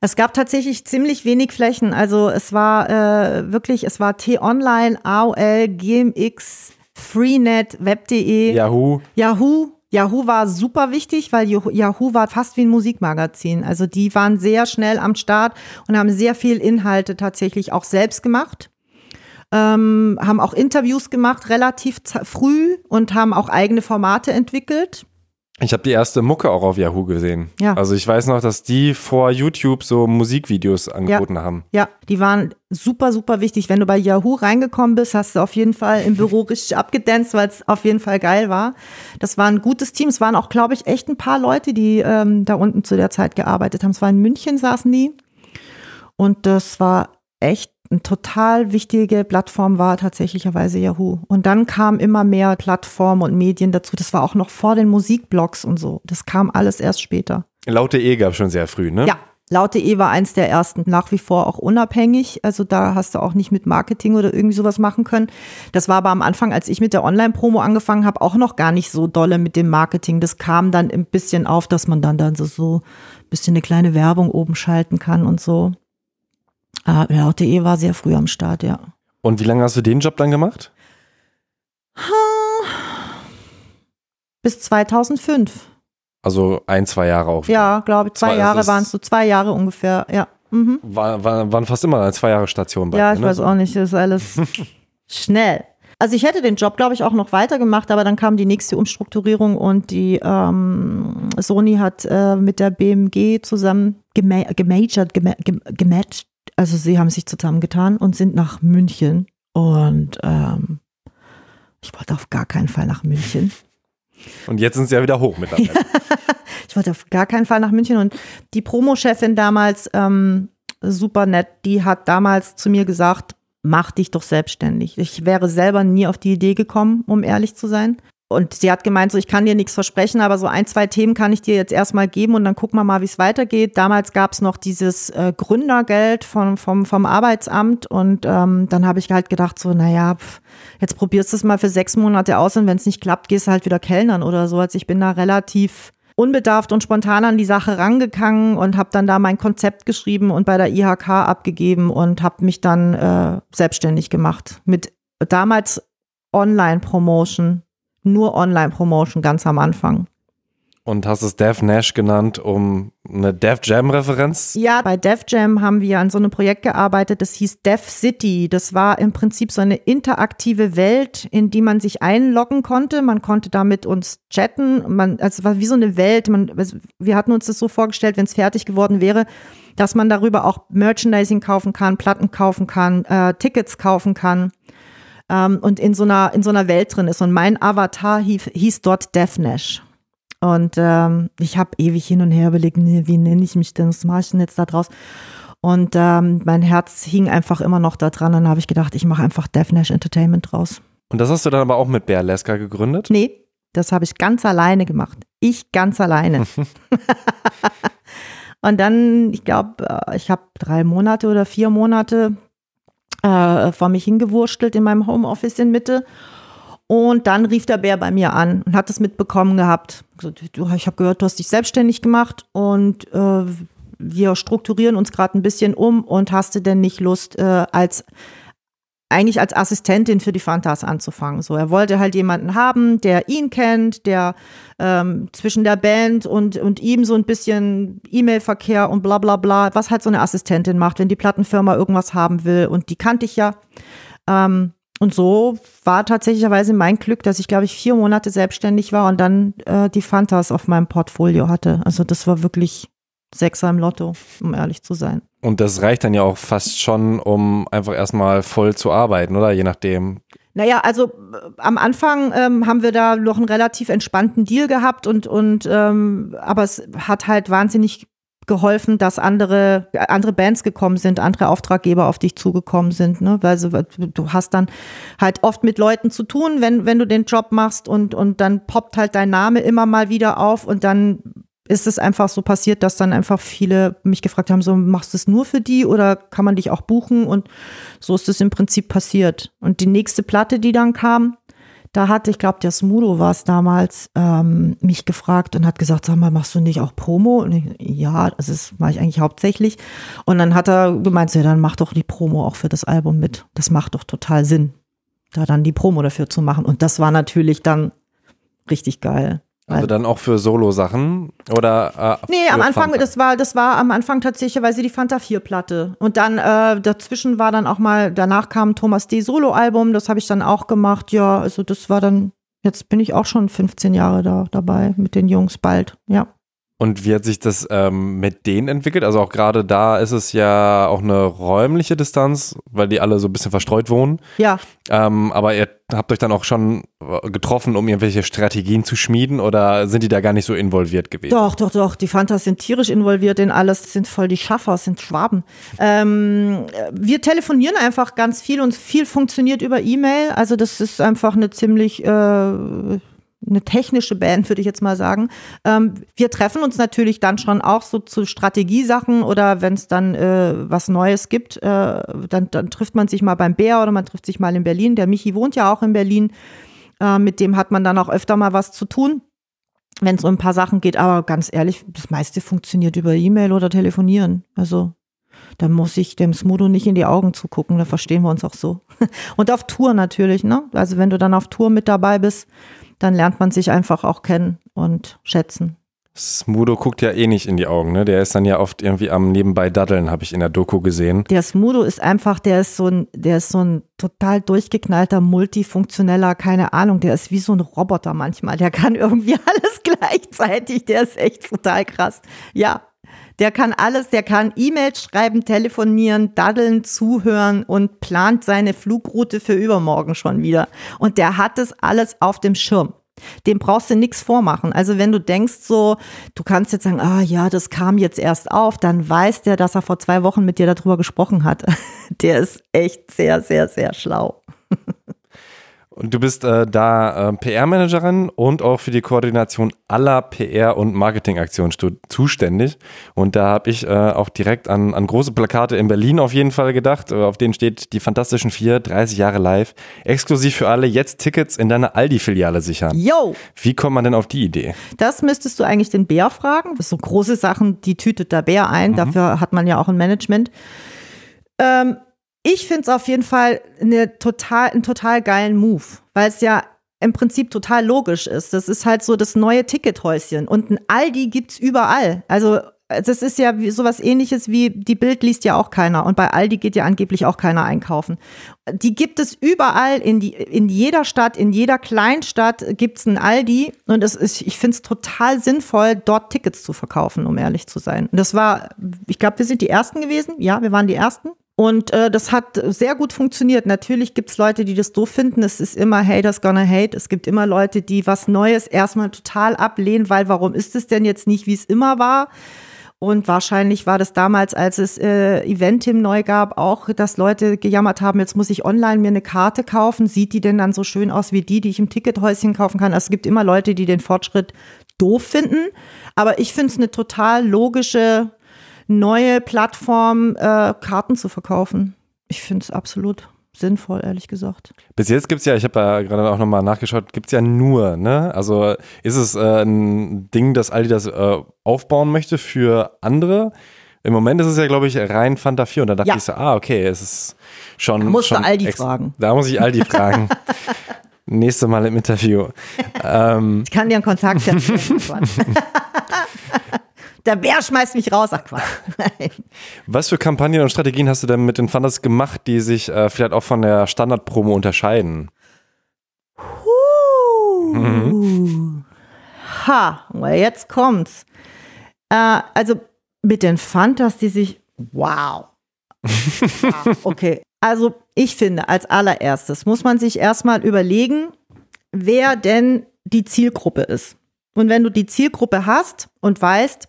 Es gab tatsächlich ziemlich wenig Flächen. Also es war äh, wirklich, es war T-Online, AOL, GMX, Freenet, Web.de, Yahoo. Yahoo. Yahoo war super wichtig, weil Yahoo- war fast wie ein Musikmagazin. Also die waren sehr schnell am Start und haben sehr viel Inhalte tatsächlich auch selbst gemacht. Ähm, haben auch Interviews gemacht, relativ früh und haben auch eigene Formate entwickelt. Ich habe die erste Mucke auch auf Yahoo gesehen. Ja. Also ich weiß noch, dass die vor YouTube so Musikvideos angeboten haben. Ja, die waren super, super wichtig. Wenn du bei Yahoo reingekommen bist, hast du auf jeden Fall im Büro richtig abgedanzt, weil es auf jeden Fall geil war. Das war ein gutes Team. Es waren auch, glaube ich, echt ein paar Leute, die ähm, da unten zu der Zeit gearbeitet haben. Es war in München, saßen die. Und das war echt eine total wichtige Plattform war tatsächlicherweise Yahoo. Und dann kamen immer mehr Plattformen und Medien dazu. Das war auch noch vor den Musikblogs und so. Das kam alles erst später. Laut.de gab es schon sehr früh, ne? Ja, Laut.de war eins der ersten, nach wie vor auch unabhängig. Also da hast du auch nicht mit Marketing oder irgendwie sowas machen können. Das war aber am Anfang, als ich mit der Online-Promo angefangen habe, auch noch gar nicht so dolle mit dem Marketing. Das kam dann ein bisschen auf, dass man dann, dann so, so ein bisschen eine kleine Werbung oben schalten kann und so. Ah, Laut.de war sehr früh am Start, ja. Und wie lange hast du den Job dann gemacht? Bis 2005. Also ein, zwei Jahre auch. Ja, glaube ich. Zwei Zwei- Jahre waren es so, zwei Jahre ungefähr, ja. Mhm. War, war, waren fast immer eine zwei Jahre Station bei Ja, dir, ich ne? weiß auch nicht, das ist alles schnell. Also ich hätte den Job, glaube ich, auch noch weitergemacht, aber dann kam die nächste Umstrukturierung und die ähm, Sony hat äh, mit der BMG zusammen gema gemajort, gema gem gematcht. Also sie haben sich zusammengetan und sind nach München. Und ähm, ich wollte auf gar keinen Fall nach München. Und jetzt sind sie ja wieder hoch mittlerweile. Ich wollte auf gar keinen Fall nach München. Und die Promochefin damals, ähm, super nett, die hat damals zu mir gesagt, mach dich doch selbstständig. Ich wäre selber nie auf die Idee gekommen, um ehrlich zu sein. Und sie hat gemeint, so ich kann dir nichts versprechen, aber so ein, zwei Themen kann ich dir jetzt erstmal geben und dann gucken wir mal, wie es weitergeht. Damals gab es noch dieses äh, Gründergeld von, vom, vom Arbeitsamt und ähm, dann habe ich halt gedacht, so, naja, pf, jetzt probierst du es mal für sechs Monate aus und wenn es nicht klappt, gehst du halt wieder Kellnern oder so. Also ich bin da relativ unbedarft und spontan an die Sache rangegangen und habe dann da mein Konzept geschrieben und bei der IHK abgegeben und habe mich dann äh, selbstständig gemacht mit damals Online-Promotion, nur Online-Promotion ganz am Anfang. Und hast es Dev Nash genannt, um eine Dev Jam-Referenz? Ja, bei Dev Jam haben wir an so einem Projekt gearbeitet, das hieß Dev City. Das war im Prinzip so eine interaktive Welt, in die man sich einloggen konnte. Man konnte da mit uns chatten. Man, also es war wie so eine Welt. Man, wir hatten uns das so vorgestellt, wenn es fertig geworden wäre, dass man darüber auch Merchandising kaufen kann, Platten kaufen kann, äh, Tickets kaufen kann. Ähm, und in so einer, in so einer Welt drin ist. Und mein Avatar hieß, hieß dort Dev Nash. Und ähm, ich habe ewig hin und her überlegt, nee, wie nenne ich mich denn, was mache ich denn jetzt da draus? Und ähm, mein Herz hing einfach immer noch da dran. Dann habe ich gedacht, ich mache einfach Death Nash Entertainment draus. Und das hast du dann aber auch mit Bear Leska gegründet? Nee, das habe ich ganz alleine gemacht. Ich ganz alleine. und dann, ich glaube, ich habe drei Monate oder vier Monate äh, vor mich hingewurstelt in meinem Homeoffice in Mitte. Und dann rief der Bär bei mir an und hat es mitbekommen gehabt. Ich habe gehört, du hast dich selbstständig gemacht und äh, wir strukturieren uns gerade ein bisschen um und hast du denn nicht Lust, äh, als eigentlich als Assistentin für die Fantas anzufangen. So, er wollte halt jemanden haben, der ihn kennt, der ähm, zwischen der Band und, und ihm so ein bisschen E-Mail-Verkehr und bla bla bla, was halt so eine Assistentin macht, wenn die Plattenfirma irgendwas haben will. Und die kannte ich ja. Ähm, und so war tatsächlicherweise mein Glück, dass ich, glaube ich, vier Monate selbstständig war und dann äh, die Fantas auf meinem Portfolio hatte. Also das war wirklich Sechser im Lotto, um ehrlich zu sein. Und das reicht dann ja auch fast schon, um einfach erstmal voll zu arbeiten, oder? Je nachdem. Naja, also äh, am Anfang ähm, haben wir da noch einen relativ entspannten Deal gehabt und, und ähm, aber es hat halt wahnsinnig geholfen, dass andere, andere Bands gekommen sind, andere Auftraggeber auf dich zugekommen sind, ne? Weil so, du hast dann halt oft mit Leuten zu tun, wenn, wenn du den Job machst und, und dann poppt halt dein Name immer mal wieder auf und dann ist es einfach so passiert, dass dann einfach viele mich gefragt haben, so machst du es nur für die oder kann man dich auch buchen? Und so ist es im Prinzip passiert. Und die nächste Platte, die dann kam, da hatte, ich glaube, der Smudo war es damals, ähm, mich gefragt und hat gesagt, sag mal, machst du nicht auch Promo? Und ich, ja, das mache ich eigentlich hauptsächlich. Und dann hat er gemeint, ja, dann mach doch die Promo auch für das Album mit. Das macht doch total Sinn, da dann die Promo dafür zu machen. Und das war natürlich dann richtig geil. Also dann auch für Solo-Sachen oder? Äh, nee, am Anfang, Fanta? das war, das war am Anfang tatsächlich die Fanta 4-Platte. Und dann äh, dazwischen war dann auch mal, danach kam Thomas D. Solo-Album, das habe ich dann auch gemacht. Ja, also das war dann, jetzt bin ich auch schon 15 Jahre da dabei mit den Jungs bald, ja. Und wie hat sich das ähm, mit denen entwickelt? Also auch gerade da ist es ja auch eine räumliche Distanz, weil die alle so ein bisschen verstreut wohnen. Ja. Ähm, aber ihr habt euch dann auch schon äh, getroffen, um irgendwelche Strategien zu schmieden oder sind die da gar nicht so involviert gewesen? Doch, doch, doch. Die Fantas sind tierisch involviert in alles, sind voll die Schaffer, sind Schwaben. Ähm, wir telefonieren einfach ganz viel und viel funktioniert über E-Mail. Also das ist einfach eine ziemlich äh, eine technische Band, würde ich jetzt mal sagen. Ähm, wir treffen uns natürlich dann schon auch so zu Strategiesachen oder wenn es dann äh, was Neues gibt, äh, dann, dann, trifft man sich mal beim Bär oder man trifft sich mal in Berlin. Der Michi wohnt ja auch in Berlin. Äh, mit dem hat man dann auch öfter mal was zu tun, wenn es um ein paar Sachen geht. Aber ganz ehrlich, das meiste funktioniert über E-Mail oder telefonieren. Also da muss ich dem Smudo nicht in die Augen zugucken, da verstehen wir uns auch so. Und auf Tour natürlich, ne? Also wenn du dann auf Tour mit dabei bist, dann lernt man sich einfach auch kennen und schätzen. Smudo guckt ja eh nicht in die Augen, ne? Der ist dann ja oft irgendwie am nebenbei daddeln, habe ich in der Doku gesehen. Der Smudo ist einfach, der ist so ein, der ist so ein total durchgeknallter, multifunktioneller, keine Ahnung, der ist wie so ein Roboter manchmal. Der kann irgendwie alles gleichzeitig. Der ist echt total krass. Ja, der kann alles, der kann E-Mails schreiben, telefonieren, daddeln, zuhören und plant seine Flugroute für übermorgen schon wieder. Und der hat das alles auf dem Schirm. Dem brauchst du nichts vormachen. Also wenn du denkst so, du kannst jetzt sagen, ah ja, das kam jetzt erst auf, dann weiß der, dass er vor zwei Wochen mit dir darüber gesprochen hat. Der ist echt sehr, sehr, sehr schlau. Und du bist äh, da äh, PR-Managerin und auch für die Koordination aller PR- und Marketingaktionen zuständig. Und da habe ich äh, auch direkt an, an große Plakate in Berlin auf jeden Fall gedacht. Äh, auf denen steht die Fantastischen Vier, 30 Jahre live. Exklusiv für alle, jetzt Tickets in deiner Aldi-Filiale sichern. Yo! Wie kommt man denn auf die Idee? Das müsstest du eigentlich den Bär fragen. Das sind so große Sachen, die tütet der Bär ein. Mhm. Dafür hat man ja auch ein Management. Ähm, ich finde es auf jeden Fall eine total, einen total geilen Move, weil es ja im Prinzip total logisch ist. Das ist halt so das neue Tickethäuschen. Und ein Aldi gibt es überall. Also das ist ja sowas ähnliches wie die Bild liest ja auch keiner und bei Aldi geht ja angeblich auch keiner einkaufen. Die gibt es überall in, die, in jeder Stadt, in jeder Kleinstadt gibt es ein Aldi und es ist, ich finde es total sinnvoll, dort Tickets zu verkaufen, um ehrlich zu sein. Und das war, ich glaube, wir sind die Ersten gewesen. Ja, wir waren die Ersten. Und äh, das hat sehr gut funktioniert. Natürlich gibt es Leute, die das doof finden. Es ist immer Haters gonna hate. Es gibt immer Leute, die was Neues erstmal total ablehnen, weil warum ist es denn jetzt nicht, wie es immer war? Und wahrscheinlich war das damals, als es äh, Eventim neu gab, auch, dass Leute gejammert haben, jetzt muss ich online mir eine Karte kaufen. Sieht die denn dann so schön aus wie die, die ich im Tickethäuschen kaufen kann? Also es gibt immer Leute, die den Fortschritt doof finden. Aber ich finde es eine total logische neue Plattform äh, Karten zu verkaufen. Ich finde es absolut sinnvoll, ehrlich gesagt. Bis jetzt gibt es ja, ich habe ja gerade auch nochmal nachgeschaut, gibt es ja nur, ne? Also ist es äh, ein Ding, dass Aldi das äh, aufbauen möchte für andere? Im Moment ist es ja, glaube ich, rein Fanta 4 und da dachte Ja. ich so, ah, okay, es ist schon. Da musst du schon Aldi ex- fragen. Da muss ich Aldi fragen. Nächste Mal im Interview. ähm, Ich kann dir einen Kontakt setzen. Der Bär schmeißt mich raus. Ach Quatsch. Nein. was für Kampagnen und Strategien hast du denn mit den Fantas gemacht, die sich äh, vielleicht auch von der Standard-Promo unterscheiden? Uh. Ha, well, jetzt kommt's. Äh, also mit den Fantas, die sich. Wow. wow. Okay. Also ich finde, als allererstes muss man sich erstmal überlegen, wer denn die Zielgruppe ist. Und wenn du die Zielgruppe hast und weißt,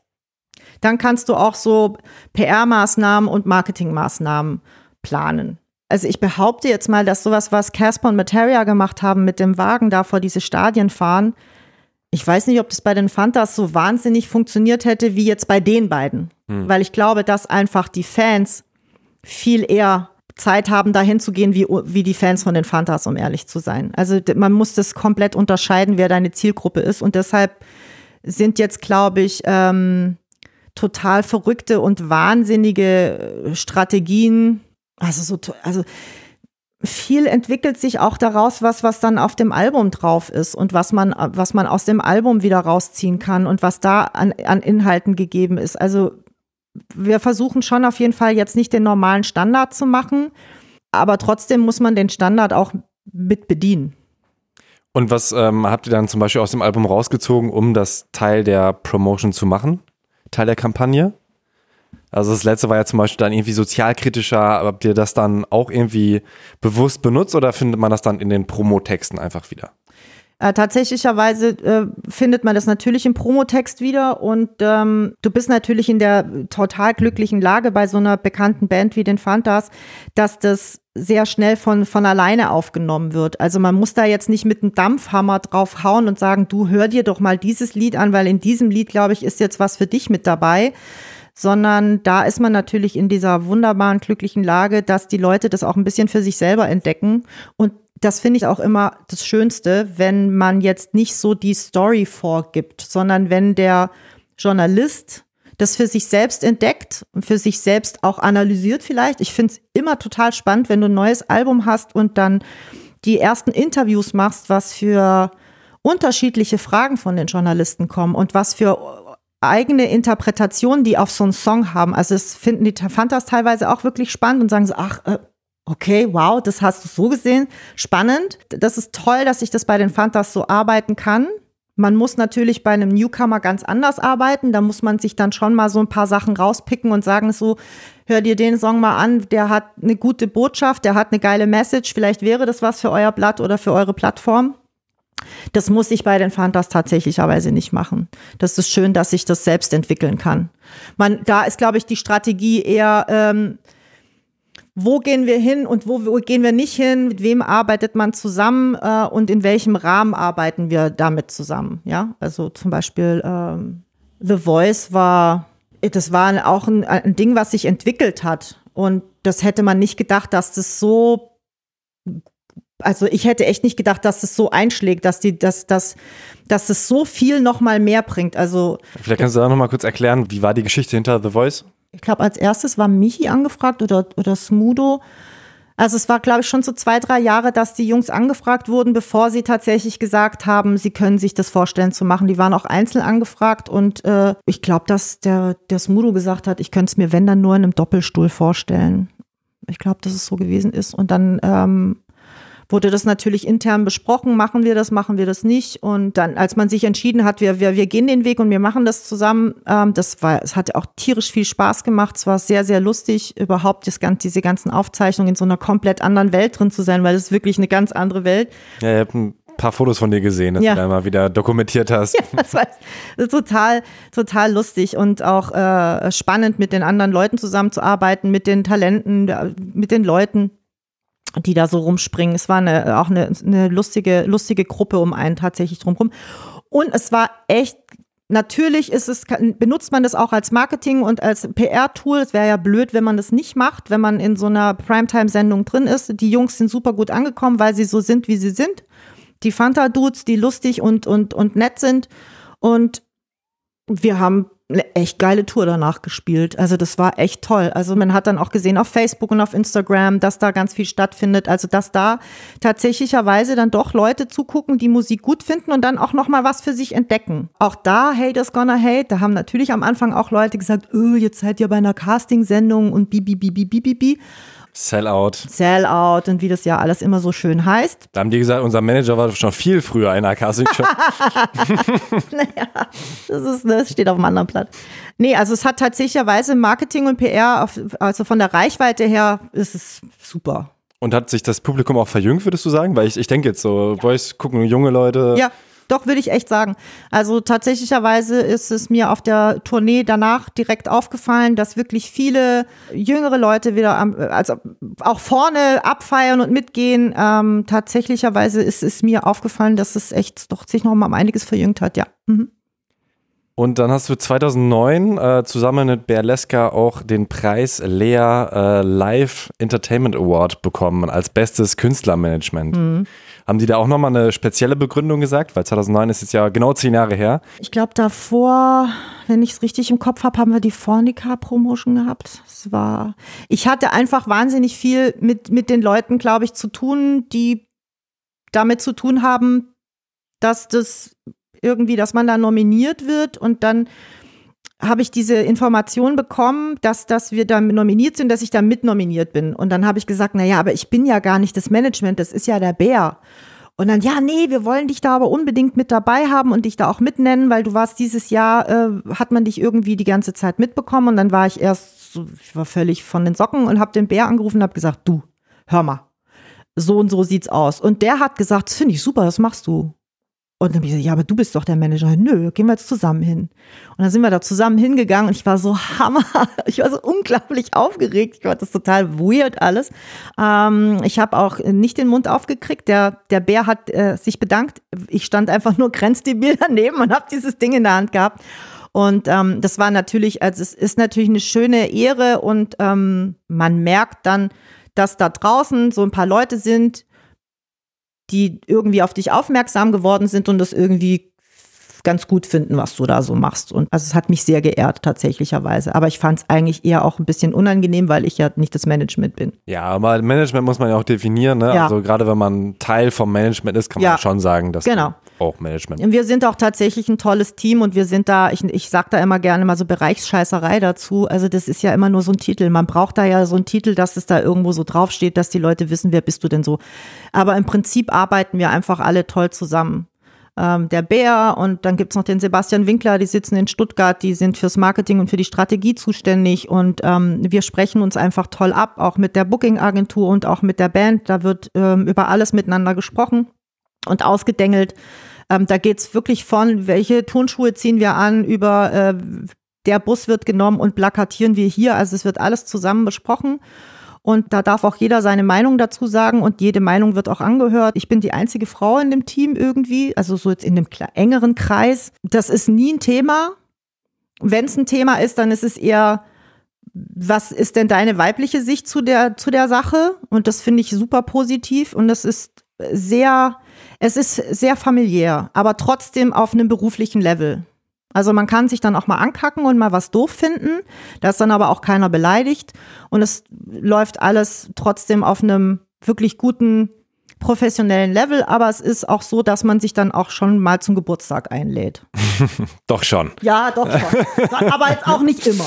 dann kannst du auch so PR-Maßnahmen und Marketingmaßnahmen planen. Also ich behaupte jetzt mal, dass sowas, was Casper und Materia gemacht haben mit dem Wagen da vor diese Stadien fahren, ich weiß nicht, ob das bei den Fantas so wahnsinnig funktioniert hätte wie jetzt bei den beiden. Weil ich glaube, dass einfach die Fans viel eher Zeit haben, dahin zu gehen, wie, wie die Fans von den Fantas, um ehrlich zu sein. Also man muss das komplett unterscheiden, wer deine Zielgruppe ist. Und deshalb sind jetzt, glaube ich, ähm, total verrückte und wahnsinnige äh, Strategien. Also so, also viel entwickelt sich auch daraus, was, was dann auf dem Album drauf ist und was man, was man aus dem Album wieder rausziehen kann und was da an, an Inhalten gegeben ist. Also wir versuchen schon auf jeden Fall jetzt nicht den normalen Standard zu machen, aber trotzdem muss man den Standard auch mit bedienen. Und was ähm, habt ihr dann zum Beispiel aus dem Album rausgezogen, um das Teil der Promotion zu machen? Teil der Kampagne? Also das letzte war ja zum Beispiel dann irgendwie sozialkritischer. Habt ihr das dann auch irgendwie bewusst benutzt oder findet man das dann in den Promotexten einfach wieder? Äh, tatsächlicherweise äh, findet man das natürlich im Promotext wieder und ähm, du bist natürlich in der total glücklichen Lage bei so einer bekannten Band wie den Fantas, dass das sehr schnell von, von alleine aufgenommen wird. Also man muss da jetzt nicht mit einem Dampfhammer drauf hauen und sagen, du hör dir doch mal dieses Lied an, weil in diesem Lied, glaube ich, ist jetzt was für dich mit dabei sondern da ist man natürlich in dieser wunderbaren, glücklichen Lage, dass die Leute das auch ein bisschen für sich selber entdecken. Und das finde ich auch immer das Schönste, wenn man jetzt nicht so die Story vorgibt, sondern wenn der Journalist das für sich selbst entdeckt und für sich selbst auch analysiert vielleicht. Ich finde es immer total spannend, wenn du ein neues Album hast und dann die ersten Interviews machst, was für unterschiedliche Fragen von den Journalisten kommen und was für eigene Interpretationen, die auf so einen Song haben. Also es finden die Fantas teilweise auch wirklich spannend und sagen so, ach, äh, okay, wow, das hast du so gesehen. Spannend. Das ist toll, dass ich das bei den Fantas so arbeiten kann. Man muss natürlich bei einem Newcomer ganz anders arbeiten. Da muss man sich dann schon mal so ein paar Sachen rauspicken und sagen so, hör dir den Song mal an, der hat eine gute Botschaft, der hat eine geile Message. Vielleicht wäre das was für euer Blatt oder für eure Plattform. Das muss ich bei den Fantas tatsächlicherweise nicht machen. Das ist schön, dass ich das selbst entwickeln kann. Man, da ist, glaube ich, die Strategie eher, ähm, wo gehen wir hin und wo, wo gehen wir nicht hin, mit wem arbeitet man zusammen äh, und in welchem Rahmen arbeiten wir damit zusammen. Ja, also zum Beispiel ähm, The Voice war, das war auch ein, ein Ding, was sich entwickelt hat. Und das hätte man nicht gedacht, dass das so also ich hätte echt nicht gedacht, dass es so einschlägt, dass die, dass, dass, dass es so viel noch mal mehr bringt. Also Vielleicht kannst du da nochmal kurz erklären, wie war die Geschichte hinter The Voice? Ich glaube, als erstes war Michi angefragt oder, oder Smudo. Also es war, glaube ich, schon so zwei, drei Jahre, dass die Jungs angefragt wurden, bevor sie tatsächlich gesagt haben, sie können sich das vorstellen zu machen. Die waren auch einzeln angefragt und äh, ich glaube, dass der, der Smudo gesagt hat, ich könnte es mir, wenn dann nur in einem Doppelstuhl vorstellen. Ich glaube, dass es so gewesen ist. Und dann ähm, wurde das natürlich intern besprochen, machen wir das, machen wir das nicht. Und dann, als man sich entschieden hat, wir, wir, wir gehen den Weg und wir machen das zusammen, ähm, das war, es hat auch tierisch viel Spaß gemacht. Es war sehr, sehr lustig, überhaupt das, ganze- diese ganzen Aufzeichnungen in so einer komplett anderen Welt drin zu sein, weil es ist wirklich eine ganz andere Welt. Ja, ich habe ein paar Fotos von dir gesehen, dass Ja. du da mal wieder dokumentiert hast. Das war das ist total, total lustig und auch äh, spannend, mit den anderen Leuten zusammenzuarbeiten, mit den Talenten, mit den Leuten, die da so rumspringen. Es war eine, auch eine, eine lustige, lustige Gruppe um einen tatsächlich drumherum. Und es war echt Natürlich ist es, benutzt man das auch als Marketing und als PR-Tool. Es wäre ja blöd, wenn man das nicht macht, wenn man in so einer Primetime-Sendung drin ist. Die Jungs sind super gut angekommen, weil sie so sind, wie sie sind. Die Fanta-Dudes, die lustig und, und, und nett sind. Und wir haben eine echt geile Tour danach gespielt. Also das war echt toll. Also man hat dann auch gesehen auf Facebook und auf Instagram, dass da ganz viel stattfindet. Also dass da tatsächlicherweise dann doch Leute zugucken, die Musik gut finden und dann auch noch mal was für sich entdecken. Auch da Haters Gonna Hate, da haben natürlich am Anfang auch Leute gesagt, öh, jetzt seid ihr bei einer Casting-Sendung und bi bi bi bi bi bi bi. Sellout. Sellout und wie das ja alles immer so schön heißt. Da haben die gesagt, unser Manager war schon viel früher in einer Casting-Show. naja, das, ist, das steht auf einem anderen Blatt. Nee, also es hat tatsächlicherweise Marketing und PR, auf, also von der Reichweite her ist es super. Und hat sich das Publikum auch verjüngt, würdest du sagen? Weil ich, ich denke jetzt so, Voice gucken junge Leute. Ja, doch, würde ich echt sagen. Also tatsächlicherweise ist es mir auf der Tournee danach direkt aufgefallen, dass wirklich viele jüngere Leute wieder am, also auch vorne abfeiern und mitgehen. Ähm, tatsächlicherweise ist es mir aufgefallen, dass es echt doch sich noch mal um einiges verjüngt hat, ja. Mhm. Und dann hast du 2009 äh, zusammen mit Berleska auch den Preis Lea äh, Live Entertainment Award bekommen als bestes Künstlermanagement. Mhm. Haben die da auch nochmal eine spezielle Begründung gesagt? Weil 2009 ist jetzt ja genau zehn Jahre her. Ich glaube, davor, wenn ich es richtig im Kopf habe, haben wir die Fornica-Promotion gehabt. Es war, ich hatte einfach wahnsinnig viel mit, mit den Leuten, glaube ich, zu tun, die damit zu tun haben, dass das irgendwie, dass man da nominiert wird und dann habe ich diese Information bekommen, dass, dass wir da nominiert sind, dass ich da mitnominiert bin. Und dann habe ich gesagt, na ja, aber ich bin ja gar nicht das Management, das ist ja der Bär. Und dann, ja, nee, wir wollen dich da aber unbedingt mit dabei haben und dich da auch mitnennen, weil du warst dieses Jahr, äh, hat man dich irgendwie die ganze Zeit mitbekommen. Und dann war ich erst, so, ich war völlig von den Socken und habe den Bär angerufen und habe gesagt, du, hör mal, so und so sieht's aus. Und der hat gesagt, das finde ich super, das machst du. Und dann habe ich gesagt, ja, aber du bist doch der Manager. Nö, gehen wir jetzt zusammen hin. Und dann sind wir da zusammen hingegangen und ich war so hammer, ich war so unglaublich aufgeregt. Ich fand das total weird alles. Ähm, ich habe auch nicht den Mund aufgekriegt. Der, der Bär hat äh, sich bedankt. Ich stand einfach nur grenzdebil daneben und habe dieses Ding in der Hand gehabt. Und ähm, das war natürlich, also es ist natürlich eine schöne Ehre und ähm, man merkt dann, dass da draußen so ein paar Leute sind, die irgendwie auf dich aufmerksam geworden sind und das irgendwie ganz gut finden, was du da so machst. Und also es hat mich sehr geehrt, tatsächlicherweise. Aber ich fand es eigentlich eher auch ein bisschen unangenehm, weil ich ja nicht das Management bin. Ja, aber Management muss man ja auch definieren. Ne? Ja. Also gerade wenn man Teil vom Management ist, kann man ja. schon sagen, dass genau. Auch Management. Wir sind auch tatsächlich ein tolles Team und wir sind da, ich, ich sag da immer gerne mal so Bereichsscheißerei dazu. Also das ist ja immer nur so ein Titel. Man braucht da ja so einen Titel, dass es da irgendwo so draufsteht, dass die Leute wissen, wer bist du denn so. Aber im Prinzip arbeiten wir einfach alle toll zusammen ähm, der Bär und dann gibt's noch den Sebastian Winkler, die sitzen in Stuttgart, die sind fürs Marketing und für die Strategie zuständig und ähm, wir sprechen uns einfach toll ab, auch mit der Booking-Agentur und auch mit der Band. Da wird ähm, über alles miteinander gesprochen und ausgedengelt. Ähm, da geht's wirklich von, welche Turnschuhe ziehen wir an, über äh, der Bus wird genommen und plakatieren wir hier. Also es wird alles zusammen besprochen. Und da darf auch jeder seine Meinung dazu sagen und jede Meinung wird auch angehört. Ich bin die einzige Frau in dem Team irgendwie, also so jetzt in dem engeren Kreis. Das ist nie ein Thema. Wenn es ein Thema ist, dann ist es eher, was ist denn deine weibliche Sicht zu der, zu der Sache? Und das finde ich super positiv und das ist sehr, es ist sehr familiär, aber trotzdem auf einem beruflichen Level. Also man kann sich dann auch mal ankacken und mal was doof finden. Da ist dann aber auch keiner beleidigt. Und es läuft alles trotzdem auf einem wirklich guten professionellen Level, aber es ist auch so, dass man sich dann auch schon mal zum Geburtstag einlädt. doch schon. Ja, doch schon. aber jetzt auch nicht immer.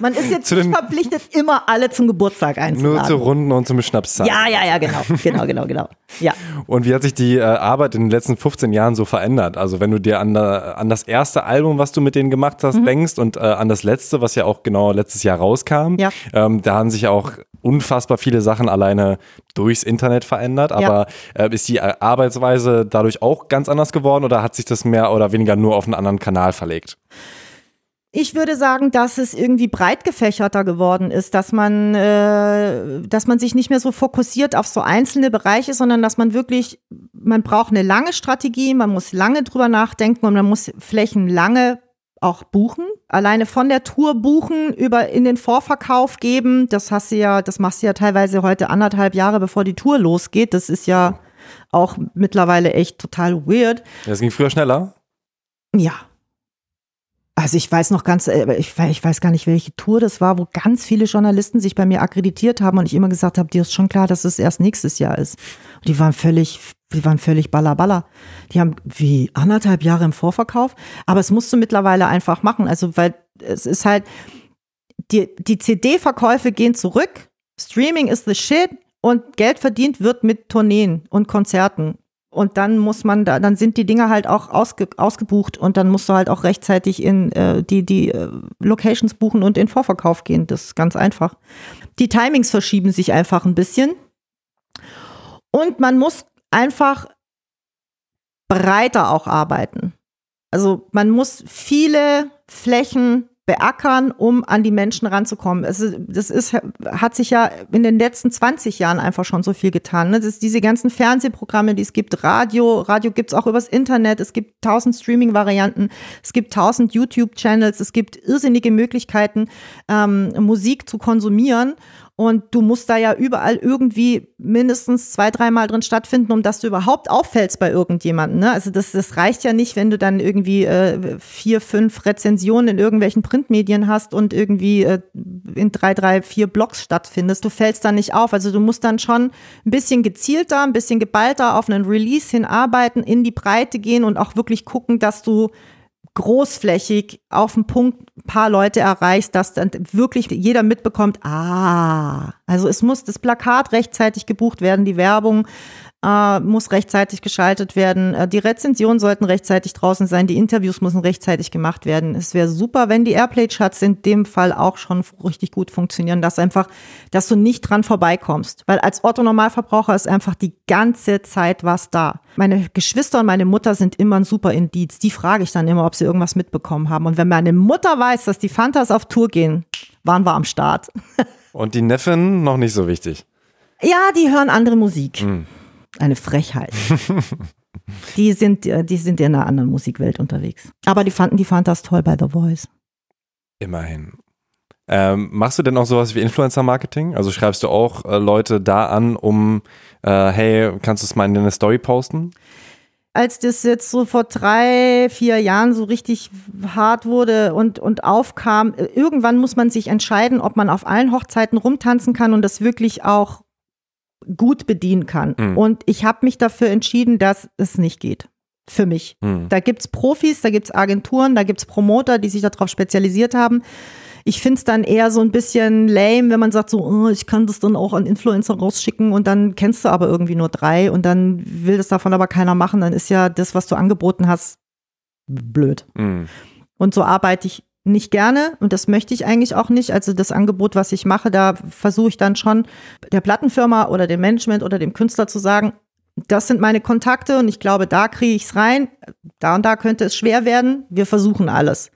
Man ist jetzt nicht verpflichtet, immer alle zum Geburtstag einzuladen. Nur zu Runden und zum Schnapszahlen. Ja, ja, ja, genau. Genau, genau, genau. Ja. Und wie hat sich die äh, Arbeit in den letzten 15 Jahren so verändert? Also wenn du dir an, der, an das erste Album, was du mit denen gemacht hast, mhm. denkst und äh, an das letzte, was ja auch genau letztes Jahr rauskam, ja. ähm, da haben sich auch unfassbar viele Sachen alleine durchs Internet verändert. Aber ja. Äh, ist die Arbeitsweise dadurch auch ganz anders geworden oder hat sich das mehr oder weniger nur auf einen anderen Kanal verlegt? Ich würde sagen, dass es irgendwie breit gefächerter geworden ist, dass man, äh, dass man sich nicht mehr so fokussiert auf so einzelne Bereiche, sondern dass man wirklich, man braucht eine lange Strategie, man muss lange drüber nachdenken und man muss Flächen lange auch buchen. Alleine von der Tour buchen, über in den Vorverkauf geben. Das hast du ja, das machst du ja teilweise heute anderthalb Jahre, bevor die Tour losgeht. Das ist ja auch mittlerweile echt total weird. Das ging früher schneller? Ja. Also ich weiß noch ganz, äh, ich, weiß gar nicht, welche Tour das war, wo ganz viele Journalisten sich bei mir akkreditiert haben und ich immer gesagt habe, dir ist schon klar, dass es erst nächstes Jahr ist. Und die waren völlig, die waren völlig ballerballer. Die haben wie anderthalb Jahre im Vorverkauf, aber es musst du mittlerweile einfach machen. Also weil es ist halt, die, die CD-Verkäufe gehen zurück, Streaming ist the shit und Geld verdient wird mit Tourneen und Konzerten. Und dann muss man da, dann sind die Dinge halt auch ausge, ausgebucht und dann musst du halt auch rechtzeitig in äh, die, die äh, Locations buchen und in Vorverkauf gehen. Das ist ganz einfach. Die Timings verschieben sich einfach ein bisschen. Und man muss einfach breiter auch arbeiten. Also man muss viele Flächen beackern, um an die Menschen ranzukommen. Also das ist, hat sich ja in den letzten 20 Jahren einfach schon so viel getan. Ne? Das diese ganzen Fernsehprogramme, die es gibt, Radio, Radio gibt's auch übers Internet, es gibt tausend Streaming-Varianten, es gibt tausend YouTube-Channels, es gibt irrsinnige Möglichkeiten, ähm, Musik zu konsumieren. Und du musst da ja überall irgendwie mindestens zwei, dreimal drin stattfinden, um dass du überhaupt auffällst bei irgendjemandem. Ne? Also das, das reicht ja nicht, wenn du dann irgendwie äh, vier, fünf Rezensionen in irgendwelchen Printmedien hast und irgendwie äh, in drei, drei, vier Blogs stattfindest. Du fällst da nicht auf. Also du musst dann schon ein bisschen gezielter, ein bisschen geballter auf einen Release hinarbeiten, in die Breite gehen und auch wirklich gucken, dass du großflächig auf den Punkt ein paar Leute erreichst, dass dann wirklich jeder mitbekommt, ah, also es muss das Plakat rechtzeitig gebucht werden, die Werbung äh, muss rechtzeitig geschaltet werden. Äh, die Rezensionen sollten rechtzeitig draußen sein. Die Interviews müssen rechtzeitig gemacht werden. Es wäre super, wenn die Airplay-Charts in dem Fall auch schon richtig gut funktionieren, dass einfach, dass du nicht dran vorbeikommst. Weil als Otto-Normalverbraucher ist einfach die ganze Zeit was da. Meine Geschwister und meine Mutter sind immer ein super Indiz. Die frage ich dann immer, ob sie irgendwas mitbekommen haben. Und wenn meine Mutter weiß, dass die Fantas auf Tour gehen, waren wir am Start. Und die Neffen noch nicht so wichtig. Ja, die hören andere Musik. Mhm. Eine Frechheit. die, sind, äh, die sind in einer anderen Musikwelt unterwegs. Aber die fanden die Fantas toll bei The Voice. Immerhin. Ähm, machst du denn auch sowas wie Influencer-Marketing? Also schreibst du auch äh, Leute da an, um, äh, hey, kannst du es mal in deine Story posten? Als das jetzt so vor drei, vier Jahren so richtig hart wurde und, und aufkam, äh, irgendwann muss man sich entscheiden, ob man auf allen Hochzeiten rumtanzen kann und das wirklich auch gut bedienen kann. Mhm. Und ich habe mich dafür entschieden, dass es nicht geht. Für mich. Mhm. Da gibt es Profis, da gibt es Agenturen, da gibt es Promoter, die sich darauf spezialisiert haben. Ich finde es dann eher so ein bisschen lame, wenn man sagt, so, oh, ich kann das dann auch an Influencer rausschicken und dann kennst du aber irgendwie nur drei und dann will das davon aber keiner machen. Dann ist ja das, was du angeboten hast, blöd. Mhm. Und so arbeite ich nicht gerne und das möchte ich eigentlich auch nicht. Also das Angebot, was ich mache, da versuche ich dann schon der Plattenfirma oder dem Management oder dem Künstler zu sagen, das sind meine Kontakte und ich glaube, da kriege ich es rein. Da und da könnte es schwer werden. Wir versuchen alles.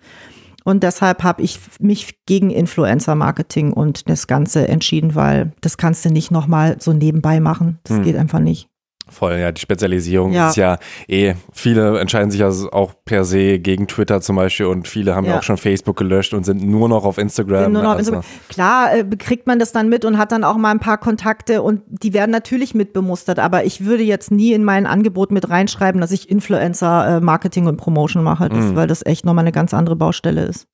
Und deshalb habe ich mich gegen Influencer-Marketing und das Ganze entschieden, weil das kannst du nicht nochmal so nebenbei machen. Das hm. geht einfach nicht. Voll, ja, die Spezialisierung ja. ist ja eh, viele entscheiden sich ja auch per se gegen Twitter zum Beispiel und viele haben ja, auch schon Facebook gelöscht und sind nur noch auf Instagram. Nur noch auf also. Instagram. Klar äh, kriegt man das dann mit und hat dann auch mal ein paar Kontakte und die werden natürlich mitbemustert, aber ich würde jetzt nie in mein Angebot mit reinschreiben, dass ich Influencer äh, Marketing und Promotion mache, das, mhm. weil das echt nochmal eine ganz andere Baustelle ist.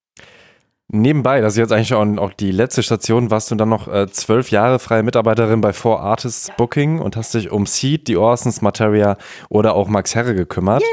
Nebenbei, das ist jetzt eigentlich auch, auch die letzte Station, warst du dann noch äh, zwölf Jahre freie Mitarbeiterin bei Four Artists Booking und hast dich um Seed, die Orsons, Materia oder auch Max Herre gekümmert.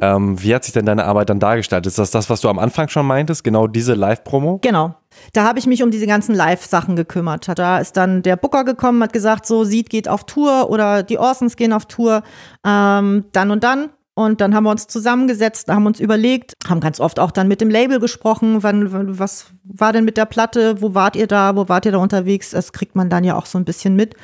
Ähm, wie hat sich denn deine Arbeit dann dargestellt? Ist das das, was du am Anfang schon meintest, genau diese Live-Promo? Genau. Da habe ich mich um diese ganzen Live-Sachen gekümmert. Da ist dann der Booker gekommen, hat gesagt, so Seed geht auf Tour oder die Orsons gehen auf Tour, ähm, dann und dann. Und dann haben wir uns zusammengesetzt, haben uns überlegt, haben ganz oft auch dann mit dem Label gesprochen, wann, was war denn mit der Platte, wo wart ihr da, wo wart ihr da unterwegs? Das kriegt man dann ja auch so ein bisschen mit.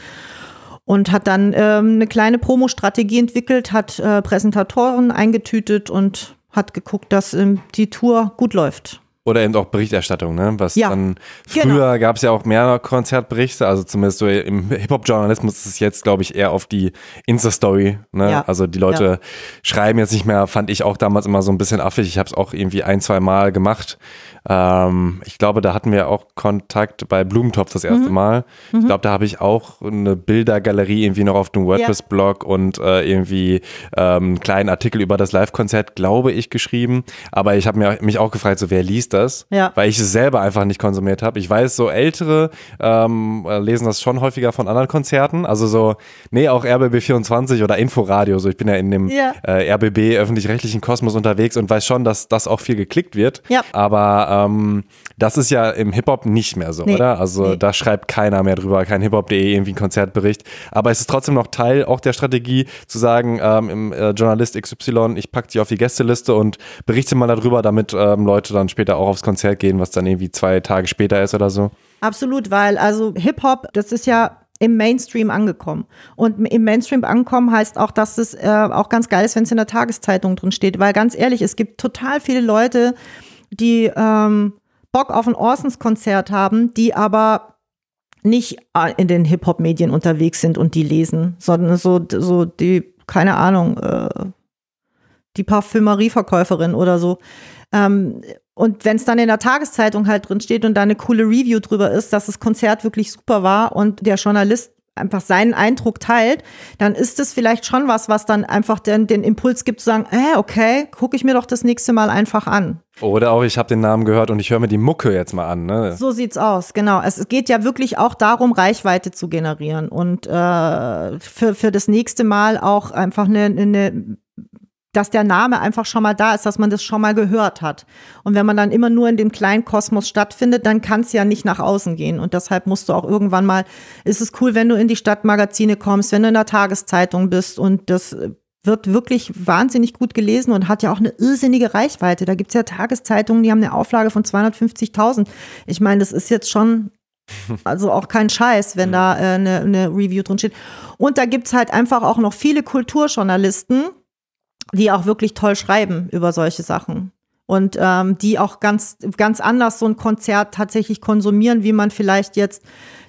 Und hat dann ähm, eine kleine Promo-Strategie entwickelt, hat äh, Präsentatoren eingetütet und hat geguckt, dass ähm, die Tour gut läuft. Oder eben auch Berichterstattung, ne? Was ja, dann früher genau. gab es ja auch mehr Konzertberichte, also zumindest so im Hip-Hop-Journalismus ist es jetzt, glaube ich, eher auf die Insta-Story. Ne? Ja. Also die Leute ja. schreiben jetzt nicht mehr, fand ich auch damals immer so ein bisschen affig. Ich habe es auch irgendwie ein, zwei Mal gemacht. Ähm, ich glaube, da hatten wir auch Kontakt bei Blumentopf das erste mhm. Mal. Ich mhm. glaube, da habe ich auch eine Bildergalerie irgendwie noch auf dem WordPress-Blog ja. und äh, irgendwie ähm, einen kleinen Artikel über das Live-Konzert, glaube ich, geschrieben. Aber ich habe mich auch gefragt, so wer liest das? Ja. Weil ich es selber einfach nicht konsumiert habe. Ich weiß, so ältere ähm, lesen das schon häufiger von anderen Konzerten. Also so, nee, auch RBB24 oder Inforadio. So, ich bin ja in dem ja. äh, RBB öffentlich-rechtlichen Kosmos unterwegs und weiß schon, dass das auch viel geklickt wird. Ja. Aber ähm, das ist ja im Hip-Hop nicht mehr so, nee. oder? Also nee. da schreibt keiner mehr drüber, kein hiphop.de irgendwie ein Konzertbericht. Aber es ist trotzdem noch Teil auch der Strategie zu sagen, ähm, im äh, Journalist XY, ich packe die auf die Gästeliste und berichte mal darüber, damit ähm, Leute dann später auch aufs Konzert gehen, was dann irgendwie zwei Tage später ist oder so. Absolut, weil also Hip-Hop, das ist ja im Mainstream angekommen. Und im Mainstream ankommen heißt auch, dass es äh, auch ganz geil ist, wenn es in der Tageszeitung drin steht. Weil ganz ehrlich, es gibt total viele Leute, die ähm, Bock auf ein Orsons-Konzert haben, die aber nicht äh, in den Hip-Hop-Medien unterwegs sind und die lesen, sondern so, so die, keine Ahnung, äh, die Parfümerieverkäuferin oder so. Ähm, und wenn es dann in der Tageszeitung halt drin steht und da eine coole Review drüber ist, dass das Konzert wirklich super war und der Journalist einfach seinen Eindruck teilt, dann ist es vielleicht schon was, was dann einfach den, den Impuls gibt zu sagen, äh, okay, gucke ich mir doch das nächste Mal einfach an. Oder auch, ich habe den Namen gehört und ich höre mir die Mucke jetzt mal an. Ne? So sieht's aus, genau. Es geht ja wirklich auch darum, Reichweite zu generieren und äh, für, für das nächste Mal auch einfach eine, eine dass der Name einfach schon mal da ist, dass man das schon mal gehört hat. Und wenn man dann immer nur in dem kleinen Kosmos stattfindet, dann kann es ja nicht nach außen gehen. Und deshalb musst du auch irgendwann mal, ist es cool, wenn du in die Stadtmagazine kommst, wenn du in der Tageszeitung bist und das wird wirklich wahnsinnig gut gelesen und hat ja auch eine irrsinnige Reichweite. Da gibt's ja Tageszeitungen, die haben eine Auflage von 250.000. Ich meine, das ist jetzt schon also auch kein Scheiß, wenn da äh, eine, eine Review drin steht. Und da gibt's halt einfach auch noch viele Kulturjournalisten, die auch wirklich toll schreiben über solche Sachen. Und ähm, die auch ganz, ganz anders so ein Konzert tatsächlich konsumieren, wie man vielleicht jetzt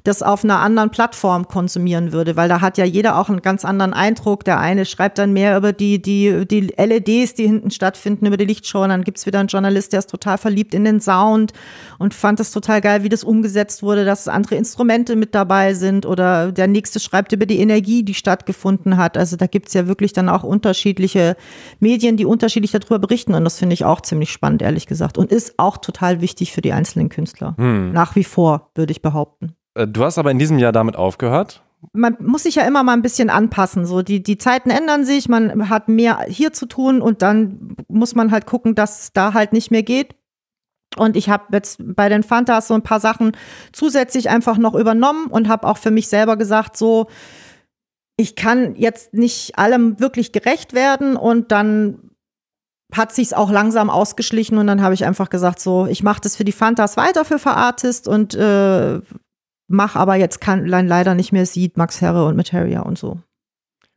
das auf einer anderen Plattform konsumieren würde, weil da hat ja jeder auch einen ganz anderen Eindruck. Der eine schreibt dann mehr über die, die, die LEDs, die hinten stattfinden, über die Lichtshow. Und dann gibt's wieder einen Journalist, der ist total verliebt in den Sound und fand es total geil, wie das umgesetzt wurde, dass andere Instrumente mit dabei sind. Oder der nächste schreibt über die Energie, die stattgefunden hat. Also da gibt's ja wirklich dann auch unterschiedliche Medien, die unterschiedlich darüber berichten. Und das finde ich auch ziemlich spannend, ehrlich gesagt. Und ist auch total wichtig für die einzelnen Künstler. Hm. Nach wie vor, würde ich behaupten. Äh, du hast aber in diesem Jahr damit aufgehört. Man muss sich ja immer mal ein bisschen anpassen. So die, die Zeiten ändern sich, man hat mehr hier zu tun und dann muss man halt gucken, dass es da halt nicht mehr geht. Und ich habe jetzt bei den Fantas so ein paar Sachen zusätzlich einfach noch übernommen und habe auch für mich selber gesagt, so, ich kann jetzt nicht allem wirklich gerecht werden und dann hat sich's auch langsam ausgeschlichen und dann habe ich einfach gesagt, so, ich mache das für die Fantas weiter für Verartist und äh, mach aber jetzt kann leider nicht mehr sieht Max Herre und Materia und so.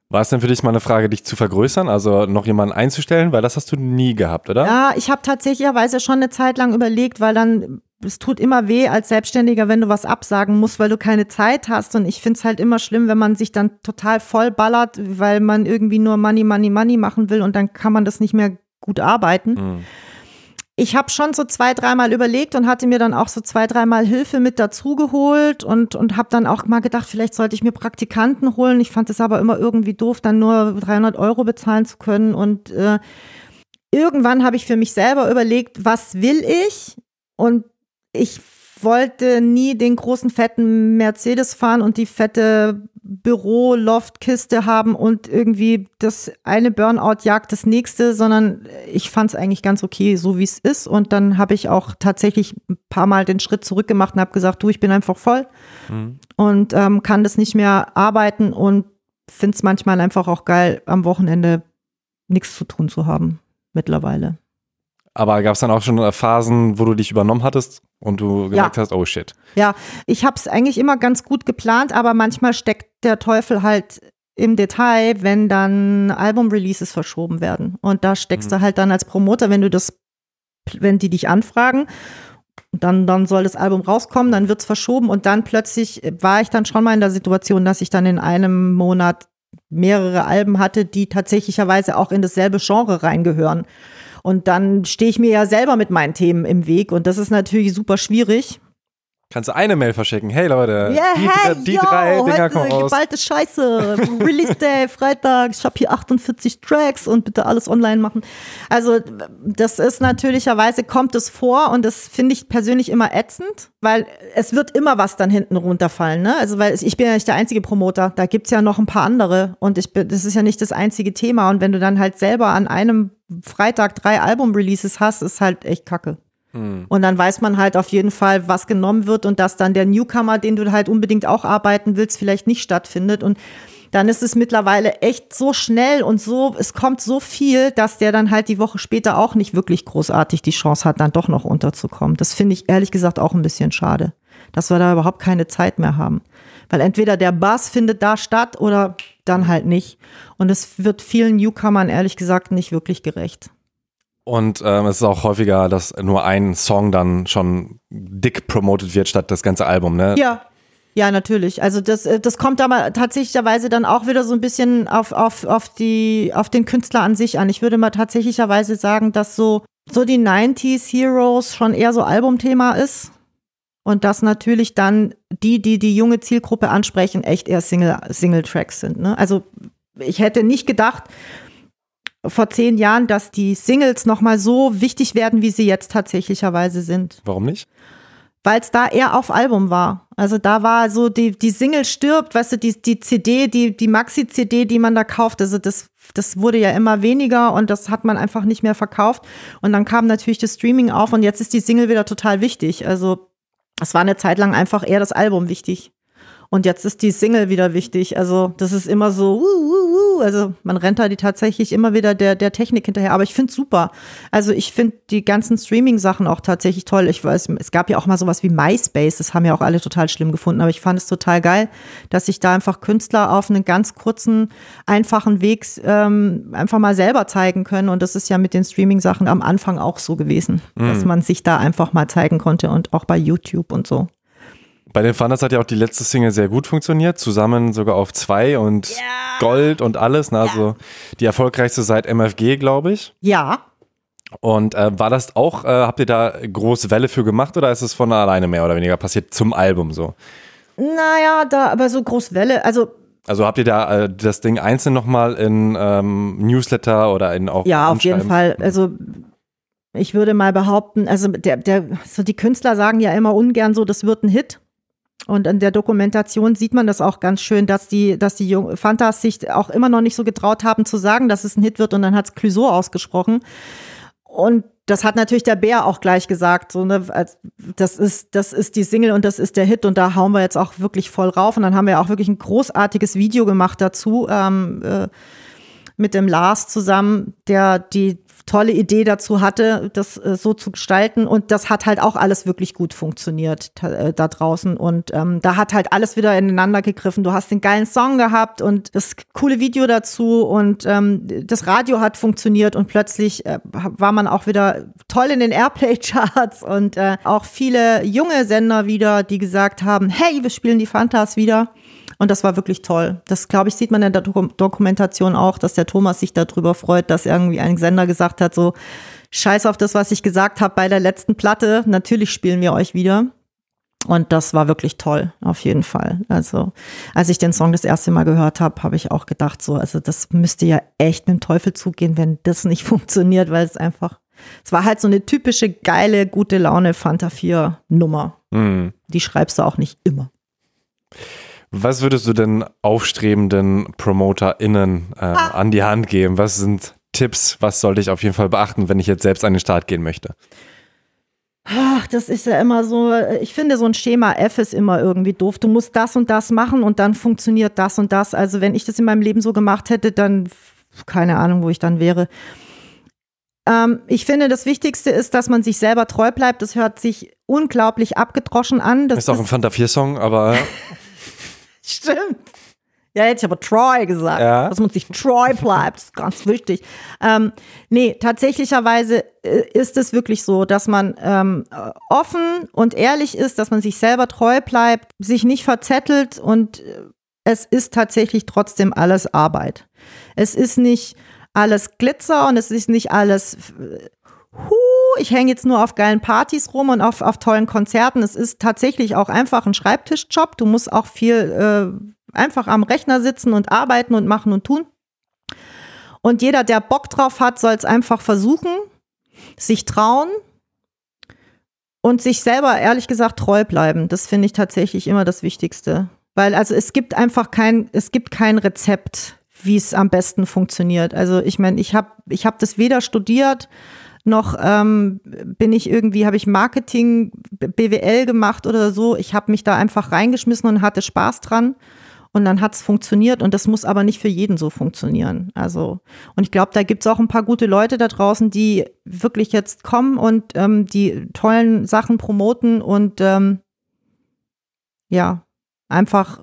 War es denn für dich mal eine Frage, dich zu vergrößern, also noch jemanden einzustellen? Weil das hast du nie gehabt, oder? Ja, ich habe tatsächlicherweise schon eine Zeit lang überlegt, weil dann, es tut immer weh als Selbstständiger, wenn du was absagen musst, weil du keine Zeit hast. Und ich finde es halt immer schlimm, wenn man sich dann total vollballert, weil man irgendwie nur Money, Money, Money machen will und dann kann man das nicht mehr gut arbeiten. Mhm ich habe schon so zwei, dreimal überlegt und hatte mir dann auch so zwei, dreimal Hilfe mit dazugeholt und, und habe dann auch mal gedacht, vielleicht sollte ich mir Praktikanten holen. Ich fand es aber immer irgendwie doof, dann nur 300 Euro bezahlen zu können. Und äh, irgendwann habe ich für mich selber überlegt, was will ich? Und ich wollte nie den großen fetten Mercedes fahren und die fette Büro-Loft-Kiste haben und irgendwie das eine Burnout jagt das nächste, sondern ich fand es eigentlich ganz okay, so wie es ist. Und dann habe ich auch tatsächlich ein paar Mal den Schritt zurück gemacht und habe gesagt, du, ich bin einfach voll mhm. und ähm, kann das nicht mehr arbeiten und finde es manchmal einfach auch geil, am Wochenende nichts zu tun zu haben mittlerweile. Aber gab es dann auch schon Phasen, wo du dich übernommen hattest und du gesagt ja. hast, oh shit. Ja, ich habe es eigentlich immer ganz gut geplant, aber manchmal steckt der Teufel halt im Detail, wenn dann Album-Releases verschoben werden. Und da steckst mhm. du halt dann als Promoter, wenn du das, wenn die dich anfragen, dann, dann soll das Album rauskommen, dann wird es verschoben und dann plötzlich war ich dann schon mal in der Situation, dass ich dann in einem Monat mehrere Alben hatte, die tatsächlicherweise auch in dasselbe Genre reingehören. Und dann stehe ich mir ja selber mit meinen Themen im Weg und das ist natürlich super schwierig. Kannst du eine Mail verschicken? Hey Leute, Yeah, die, hey, die yo, drei Dinger kommen raus. geballte Scheiße. Release Day, Freitag. Ich habe hier 48 Tracks und bitte alles online machen. Also das ist natürlicherweise, kommt es vor und das finde ich persönlich immer ätzend, weil es wird immer was dann hinten runterfallen. Ne? Also weil ich bin ja nicht der einzige Promoter, da gibt's ja noch ein paar andere und ich bin, das ist ja nicht das einzige Thema und wenn du dann halt selber an einem Freitag drei Album-Releases hast, ist halt echt kacke. Und dann weiß man halt auf jeden Fall, was genommen wird und dass dann der Newcomer, den du halt unbedingt auch arbeiten willst, vielleicht nicht stattfindet. Und dann ist es mittlerweile echt so schnell und so, es kommt so viel, dass der dann halt die Woche später auch nicht wirklich großartig die Chance hat, dann doch noch unterzukommen. Das finde ich ehrlich gesagt auch ein bisschen schade, dass wir da überhaupt keine Zeit mehr haben. Weil entweder der Bass findet da statt oder dann halt nicht. Und es wird vielen Newcomern ehrlich gesagt nicht wirklich gerecht. Und ähm, es ist auch häufiger, dass nur ein Song dann schon dick promoted wird, statt das ganze Album, ne? Ja. Ja, natürlich. Also das, äh, das kommt aber tatsächlicherweise dann auch wieder so ein bisschen auf, auf, auf, die, auf den Künstler an sich an. Ich würde mal tatsächlicherweise sagen, dass so, so die 90s Heroes schon eher so Albumthema ist. Und dass natürlich dann die, die die junge Zielgruppe ansprechen, echt eher Single, Single-Tracks sind. Ne? Also ich hätte nicht gedacht, vor zehn Jahren, dass die Singles nochmal so wichtig werden, wie sie jetzt tatsächlicherweise sind Warum nicht? weil es da eher auf Album war. Also da war so die, die Single stirbt, weißt du, die, die CD, die, die Maxi-CD, die man da kauft, also das, das wurde ja immer weniger und das hat man einfach nicht mehr verkauft. Und dann kam natürlich das Streaming auf und jetzt ist die Single wieder total wichtig. Also es war eine Zeit lang einfach eher das Album wichtig. Und jetzt ist die Single wieder wichtig. Also das ist immer so, uh, uh, also man rennt da die tatsächlich immer wieder der, der Technik hinterher. Aber ich finde super. Also ich finde die ganzen Streaming-Sachen auch tatsächlich toll. Ich weiß, es gab ja auch mal sowas wie MySpace. Das haben ja auch alle total schlimm gefunden. Aber ich fand es total geil, dass sich da einfach Künstler auf einen ganz kurzen, einfachen Weg ähm, einfach mal selber zeigen können. Und das ist ja mit den Streaming-Sachen am Anfang auch so gewesen, dass man sich da einfach mal zeigen konnte und auch bei YouTube und so. Bei den Thunders hat ja auch die letzte Single sehr gut funktioniert, zusammen sogar auf zwei und Gold und alles. Ne? Also die erfolgreichste seit MFG, glaube ich. Ja, Und äh, war das auch, äh, habt ihr da große Welle für gemacht oder ist es von alleine mehr oder weniger passiert zum Album so? naja, da aber so groß Welle. Also Also habt ihr da äh, das Ding einzeln nochmal in ähm, Newsletter oder in auch Ja, auf jeden? Fall. Also ich würde mal behaupten, also der, der, so die Künstler sagen ja immer ungern so, das wird ein Hit. Und in der Dokumentation sieht man das auch ganz schön, dass die, dass die Jung Fantas sich auch immer noch nicht so getraut haben zu sagen, dass es ein Hit wird und dann hat's Clouseau ausgesprochen. Und das hat natürlich der Bär auch gleich gesagt. So, ne, das, ist, das ist die Single und das ist der Hit und da hauen wir jetzt auch wirklich voll rauf. Und dann haben wir auch wirklich ein großartiges Video gemacht dazu ähm, äh, mit dem Lars zusammen, der die tolle Idee dazu hatte, das äh, so zu gestalten. Und das hat halt auch alles wirklich gut funktioniert äh, da draußen. Und ähm, da hat halt alles wieder ineinander gegriffen. Du hast den geilen Song gehabt und das coole Video dazu und ähm, das Radio hat funktioniert und plötzlich äh, war man auch wieder toll in den Airplay-Charts und äh, auch viele junge Sender wieder, die gesagt haben, hey, wir spielen die Fantas wieder. Und das war wirklich toll. Das, glaube ich, sieht man in der Doku Dokumentation auch, dass der Thomas sich darüber freut, dass irgendwie ein Sender gesagt hat, so, scheiß auf das, was ich gesagt habe bei der letzten Platte. Natürlich spielen wir euch wieder. Und das war wirklich toll, auf jeden Fall. Also, als ich den Song das erste Mal gehört habe, habe ich auch gedacht, so, also das müsste ja echt mit dem Teufel zugehen, wenn das nicht funktioniert, weil es einfach, es war halt so eine typische geile, gute Laune Fanta 4 Nummer. Mhm. Die schreibst du auch nicht immer. Was würdest du denn aufstrebenden PromoterInnen äh, Ah. an die Hand geben? Was sind Tipps? Was sollte ich auf jeden Fall beachten, wenn ich jetzt selbst an den Start gehen möchte? Ach, das ist ja immer so, ich finde, so ein Schema F ist immer irgendwie doof. Du musst das und das machen und dann funktioniert das und das. Also wenn ich das in meinem Leben so gemacht hätte, dann keine Ahnung, wo ich dann wäre. Ähm, ich finde, das Wichtigste ist, dass man sich selber treu bleibt. Das hört sich unglaublich abgedroschen an. Das ist auch ein Fanta 4 Song, aber Stimmt. Ja, hätte ich aber Troy gesagt. Ja. Dass man sich treu bleibt, ist ganz wichtig. Ähm, nee, tatsächlicherweise äh, ist es wirklich so, dass man ähm, äh, offen und ehrlich ist, dass man sich selber treu bleibt, sich nicht verzettelt und äh, es ist tatsächlich trotzdem alles Arbeit. Es ist nicht alles Glitzer und es ist nicht alles, ich hänge jetzt nur auf geilen Partys rum und auf, auf tollen Konzerten. Es ist tatsächlich auch einfach ein Schreibtischjob. Du musst auch viel äh, einfach am Rechner sitzen und arbeiten und machen und tun. Und jeder, der Bock drauf hat, soll es einfach versuchen, sich trauen und sich selber, ehrlich gesagt, treu bleiben. Das finde ich tatsächlich immer das Wichtigste. Weil also es gibt einfach kein, es gibt kein Rezept, wie es am besten funktioniert. Also ich meine, ich habe ich hab das weder studiert, noch ähm, bin ich irgendwie, habe ich Marketing, BWL gemacht oder so. Ich habe mich da einfach reingeschmissen und hatte Spaß dran. Und dann hat es funktioniert und das muss aber nicht für jeden so funktionieren. Also, und ich glaube, da gibt es auch ein paar gute Leute da draußen, die wirklich jetzt kommen und ähm, die tollen Sachen promoten und ähm, ja, einfach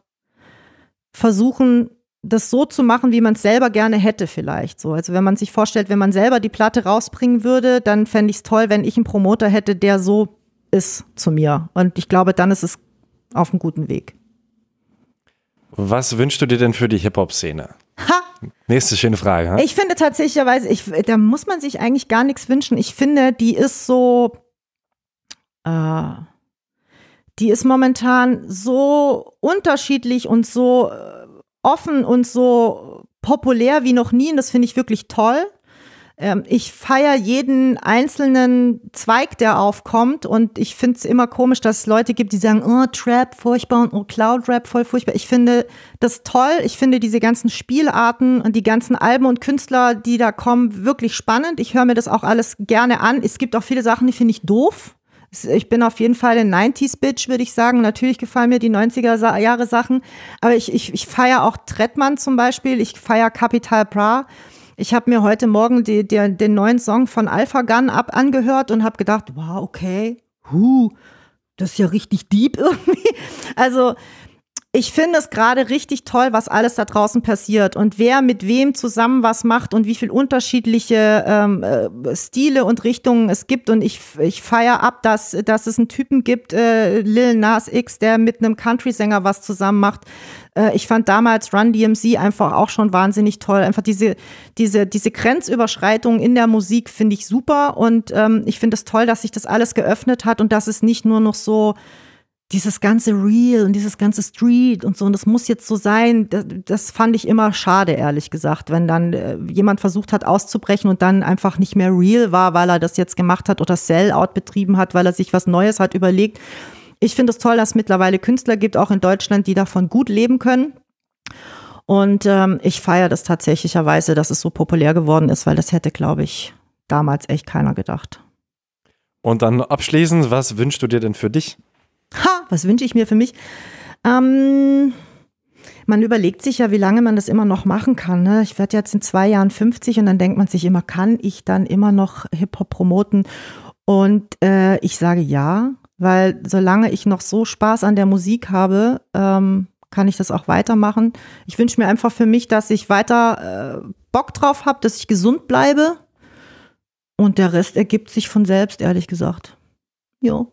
versuchen, das so zu machen, wie man es selber gerne hätte vielleicht. So, also wenn man sich vorstellt, wenn man selber die Platte rausbringen würde, dann fände ich es toll, wenn ich einen Promoter hätte, der so ist zu mir. Und ich glaube, dann ist es auf einem guten Weg. Was wünschst du dir denn für die Hip-Hop-Szene? Ha! Nächste schöne Frage. Ha? Ich finde tatsächlich, ich, da muss man sich eigentlich gar nichts wünschen. Ich finde, die ist so, äh, die ist momentan so unterschiedlich und so äh, offen und so populär wie noch nie. Und das finde ich wirklich toll. Ähm, ich feiere jeden einzelnen Zweig, der aufkommt. Und ich finde es immer komisch, dass es Leute gibt, die sagen, oh, Trap, furchtbar und oh, Cloud Rap, voll furchtbar. Ich finde das toll. Ich finde diese ganzen Spielarten und die ganzen Alben und Künstler, die da kommen, wirklich spannend. Ich höre mir das auch alles gerne an. Es gibt auch viele Sachen, die finde ich doof. Ich bin auf jeden Fall ein 90s-Bitch, würde ich sagen. Natürlich gefallen mir die 90er-Jahre-Sachen. Aber ich, ich, ich feiere auch Trettmann zum Beispiel. Ich feiere Capital Bra. Ich habe mir heute Morgen die, die, den neuen Song von Alpha Gun ab angehört und habe gedacht, wow, okay, huh, das ist ja richtig deep irgendwie. Also ich finde es gerade richtig toll, was alles da draußen passiert und wer mit wem zusammen was macht und wie viel unterschiedliche ähm, äh, Stile und Richtungen es gibt. Und ich, ich feiere ab, dass, dass es einen Typen gibt, äh, Lil Nas X, der mit einem Country-Sänger was zusammen macht. Äh, ich fand damals Run DMC einfach auch schon wahnsinnig toll. Einfach diese, diese, diese Grenzüberschreitung in der Musik finde ich super. Und ähm, ich finde es toll, dass sich das alles geöffnet hat und dass es nicht nur noch so dieses ganze Real und dieses ganze Street und so, und das muss jetzt so sein, das, das fand ich immer schade, ehrlich gesagt, wenn dann äh, jemand versucht hat auszubrechen und dann einfach nicht mehr real war, weil er das jetzt gemacht hat oder Sellout betrieben hat, weil er sich was Neues hat überlegt. Ich finde es toll, dass es mittlerweile Künstler gibt, auch in Deutschland, die davon gut leben können. Und ähm, ich feiere das tatsächlicherweise, dass es so populär geworden ist, weil das hätte, glaube ich, damals echt keiner gedacht. Und dann abschließend, was wünschst du dir denn für dich? Ha, was wünsche ich mir für mich? Ähm, man überlegt sich ja, wie lange man das immer noch machen kann. Ne? Ich werde jetzt in zwei Jahren 50 und dann denkt man sich immer, kann ich dann immer noch Hip-Hop promoten? Und äh, ich sage ja, weil solange ich noch so Spaß an der Musik habe, ähm, kann ich das auch weitermachen. Ich wünsche mir einfach für mich, dass ich weiter äh, Bock drauf habe, dass ich gesund bleibe. Und der Rest ergibt sich von selbst, ehrlich gesagt. Ja.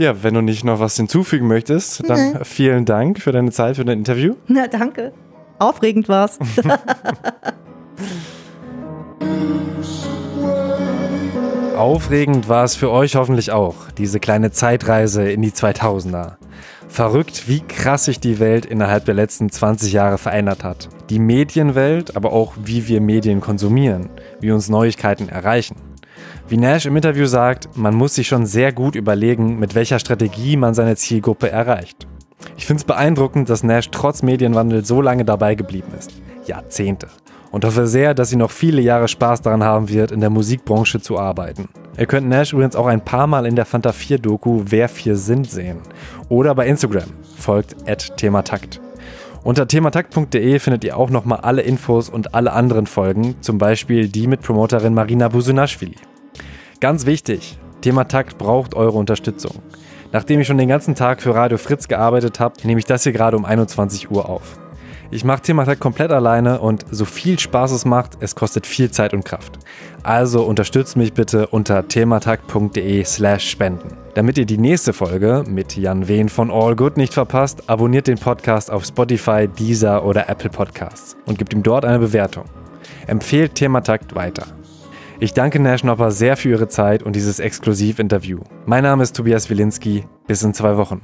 Ja, wenn du nicht noch was hinzufügen möchtest, dann nee. vielen Dank für deine Zeit, für dein Interview. Na, danke. Aufregend war's. Aufregend war es für euch hoffentlich auch, diese kleine Zeitreise in die 2000er. Verrückt, wie krass sich die Welt innerhalb der letzten 20 Jahre verändert hat. Die Medienwelt, aber auch wie wir Medien konsumieren, wie uns Neuigkeiten erreichen. Wie Nash im Interview sagt, man muss sich schon sehr gut überlegen, mit welcher Strategie man seine Zielgruppe erreicht. Ich finde es beeindruckend, dass Nash trotz Medienwandel so lange dabei geblieben ist. Jahrzehnte. Und hoffe sehr, dass sie noch viele Jahre Spaß daran haben wird, in der Musikbranche zu arbeiten. Ihr könnt Nash übrigens auch ein paar Mal in der Fanta 4 Doku Wer vier sind sehen. Oder bei Instagram. Folgt at thematakt. Unter thematakt.de findet ihr auch nochmal alle Infos und alle anderen Folgen, zum Beispiel die mit Promoterin Marina Busunashvili. Ganz wichtig, Thema Takt braucht eure Unterstützung. Nachdem ich schon den ganzen Tag für Radio Fritz gearbeitet habe, nehme ich das hier gerade um 21 Uhr auf. Ich mache Thematakt komplett alleine und so viel Spaß es macht, es kostet viel Zeit und Kraft. Also unterstützt mich bitte unter thematakt.de slash spenden. Damit ihr die nächste Folge mit Jan Wehn von All Good nicht verpasst, abonniert den Podcast auf Spotify, Deezer oder Apple Podcasts und gebt ihm dort eine Bewertung. Empfehlt Thematakt weiter. Ich danke Nash Nopper sehr für ihre Zeit und dieses Exklusivinterview. Mein Name ist Tobias Wilinski. Bis in zwei Wochen.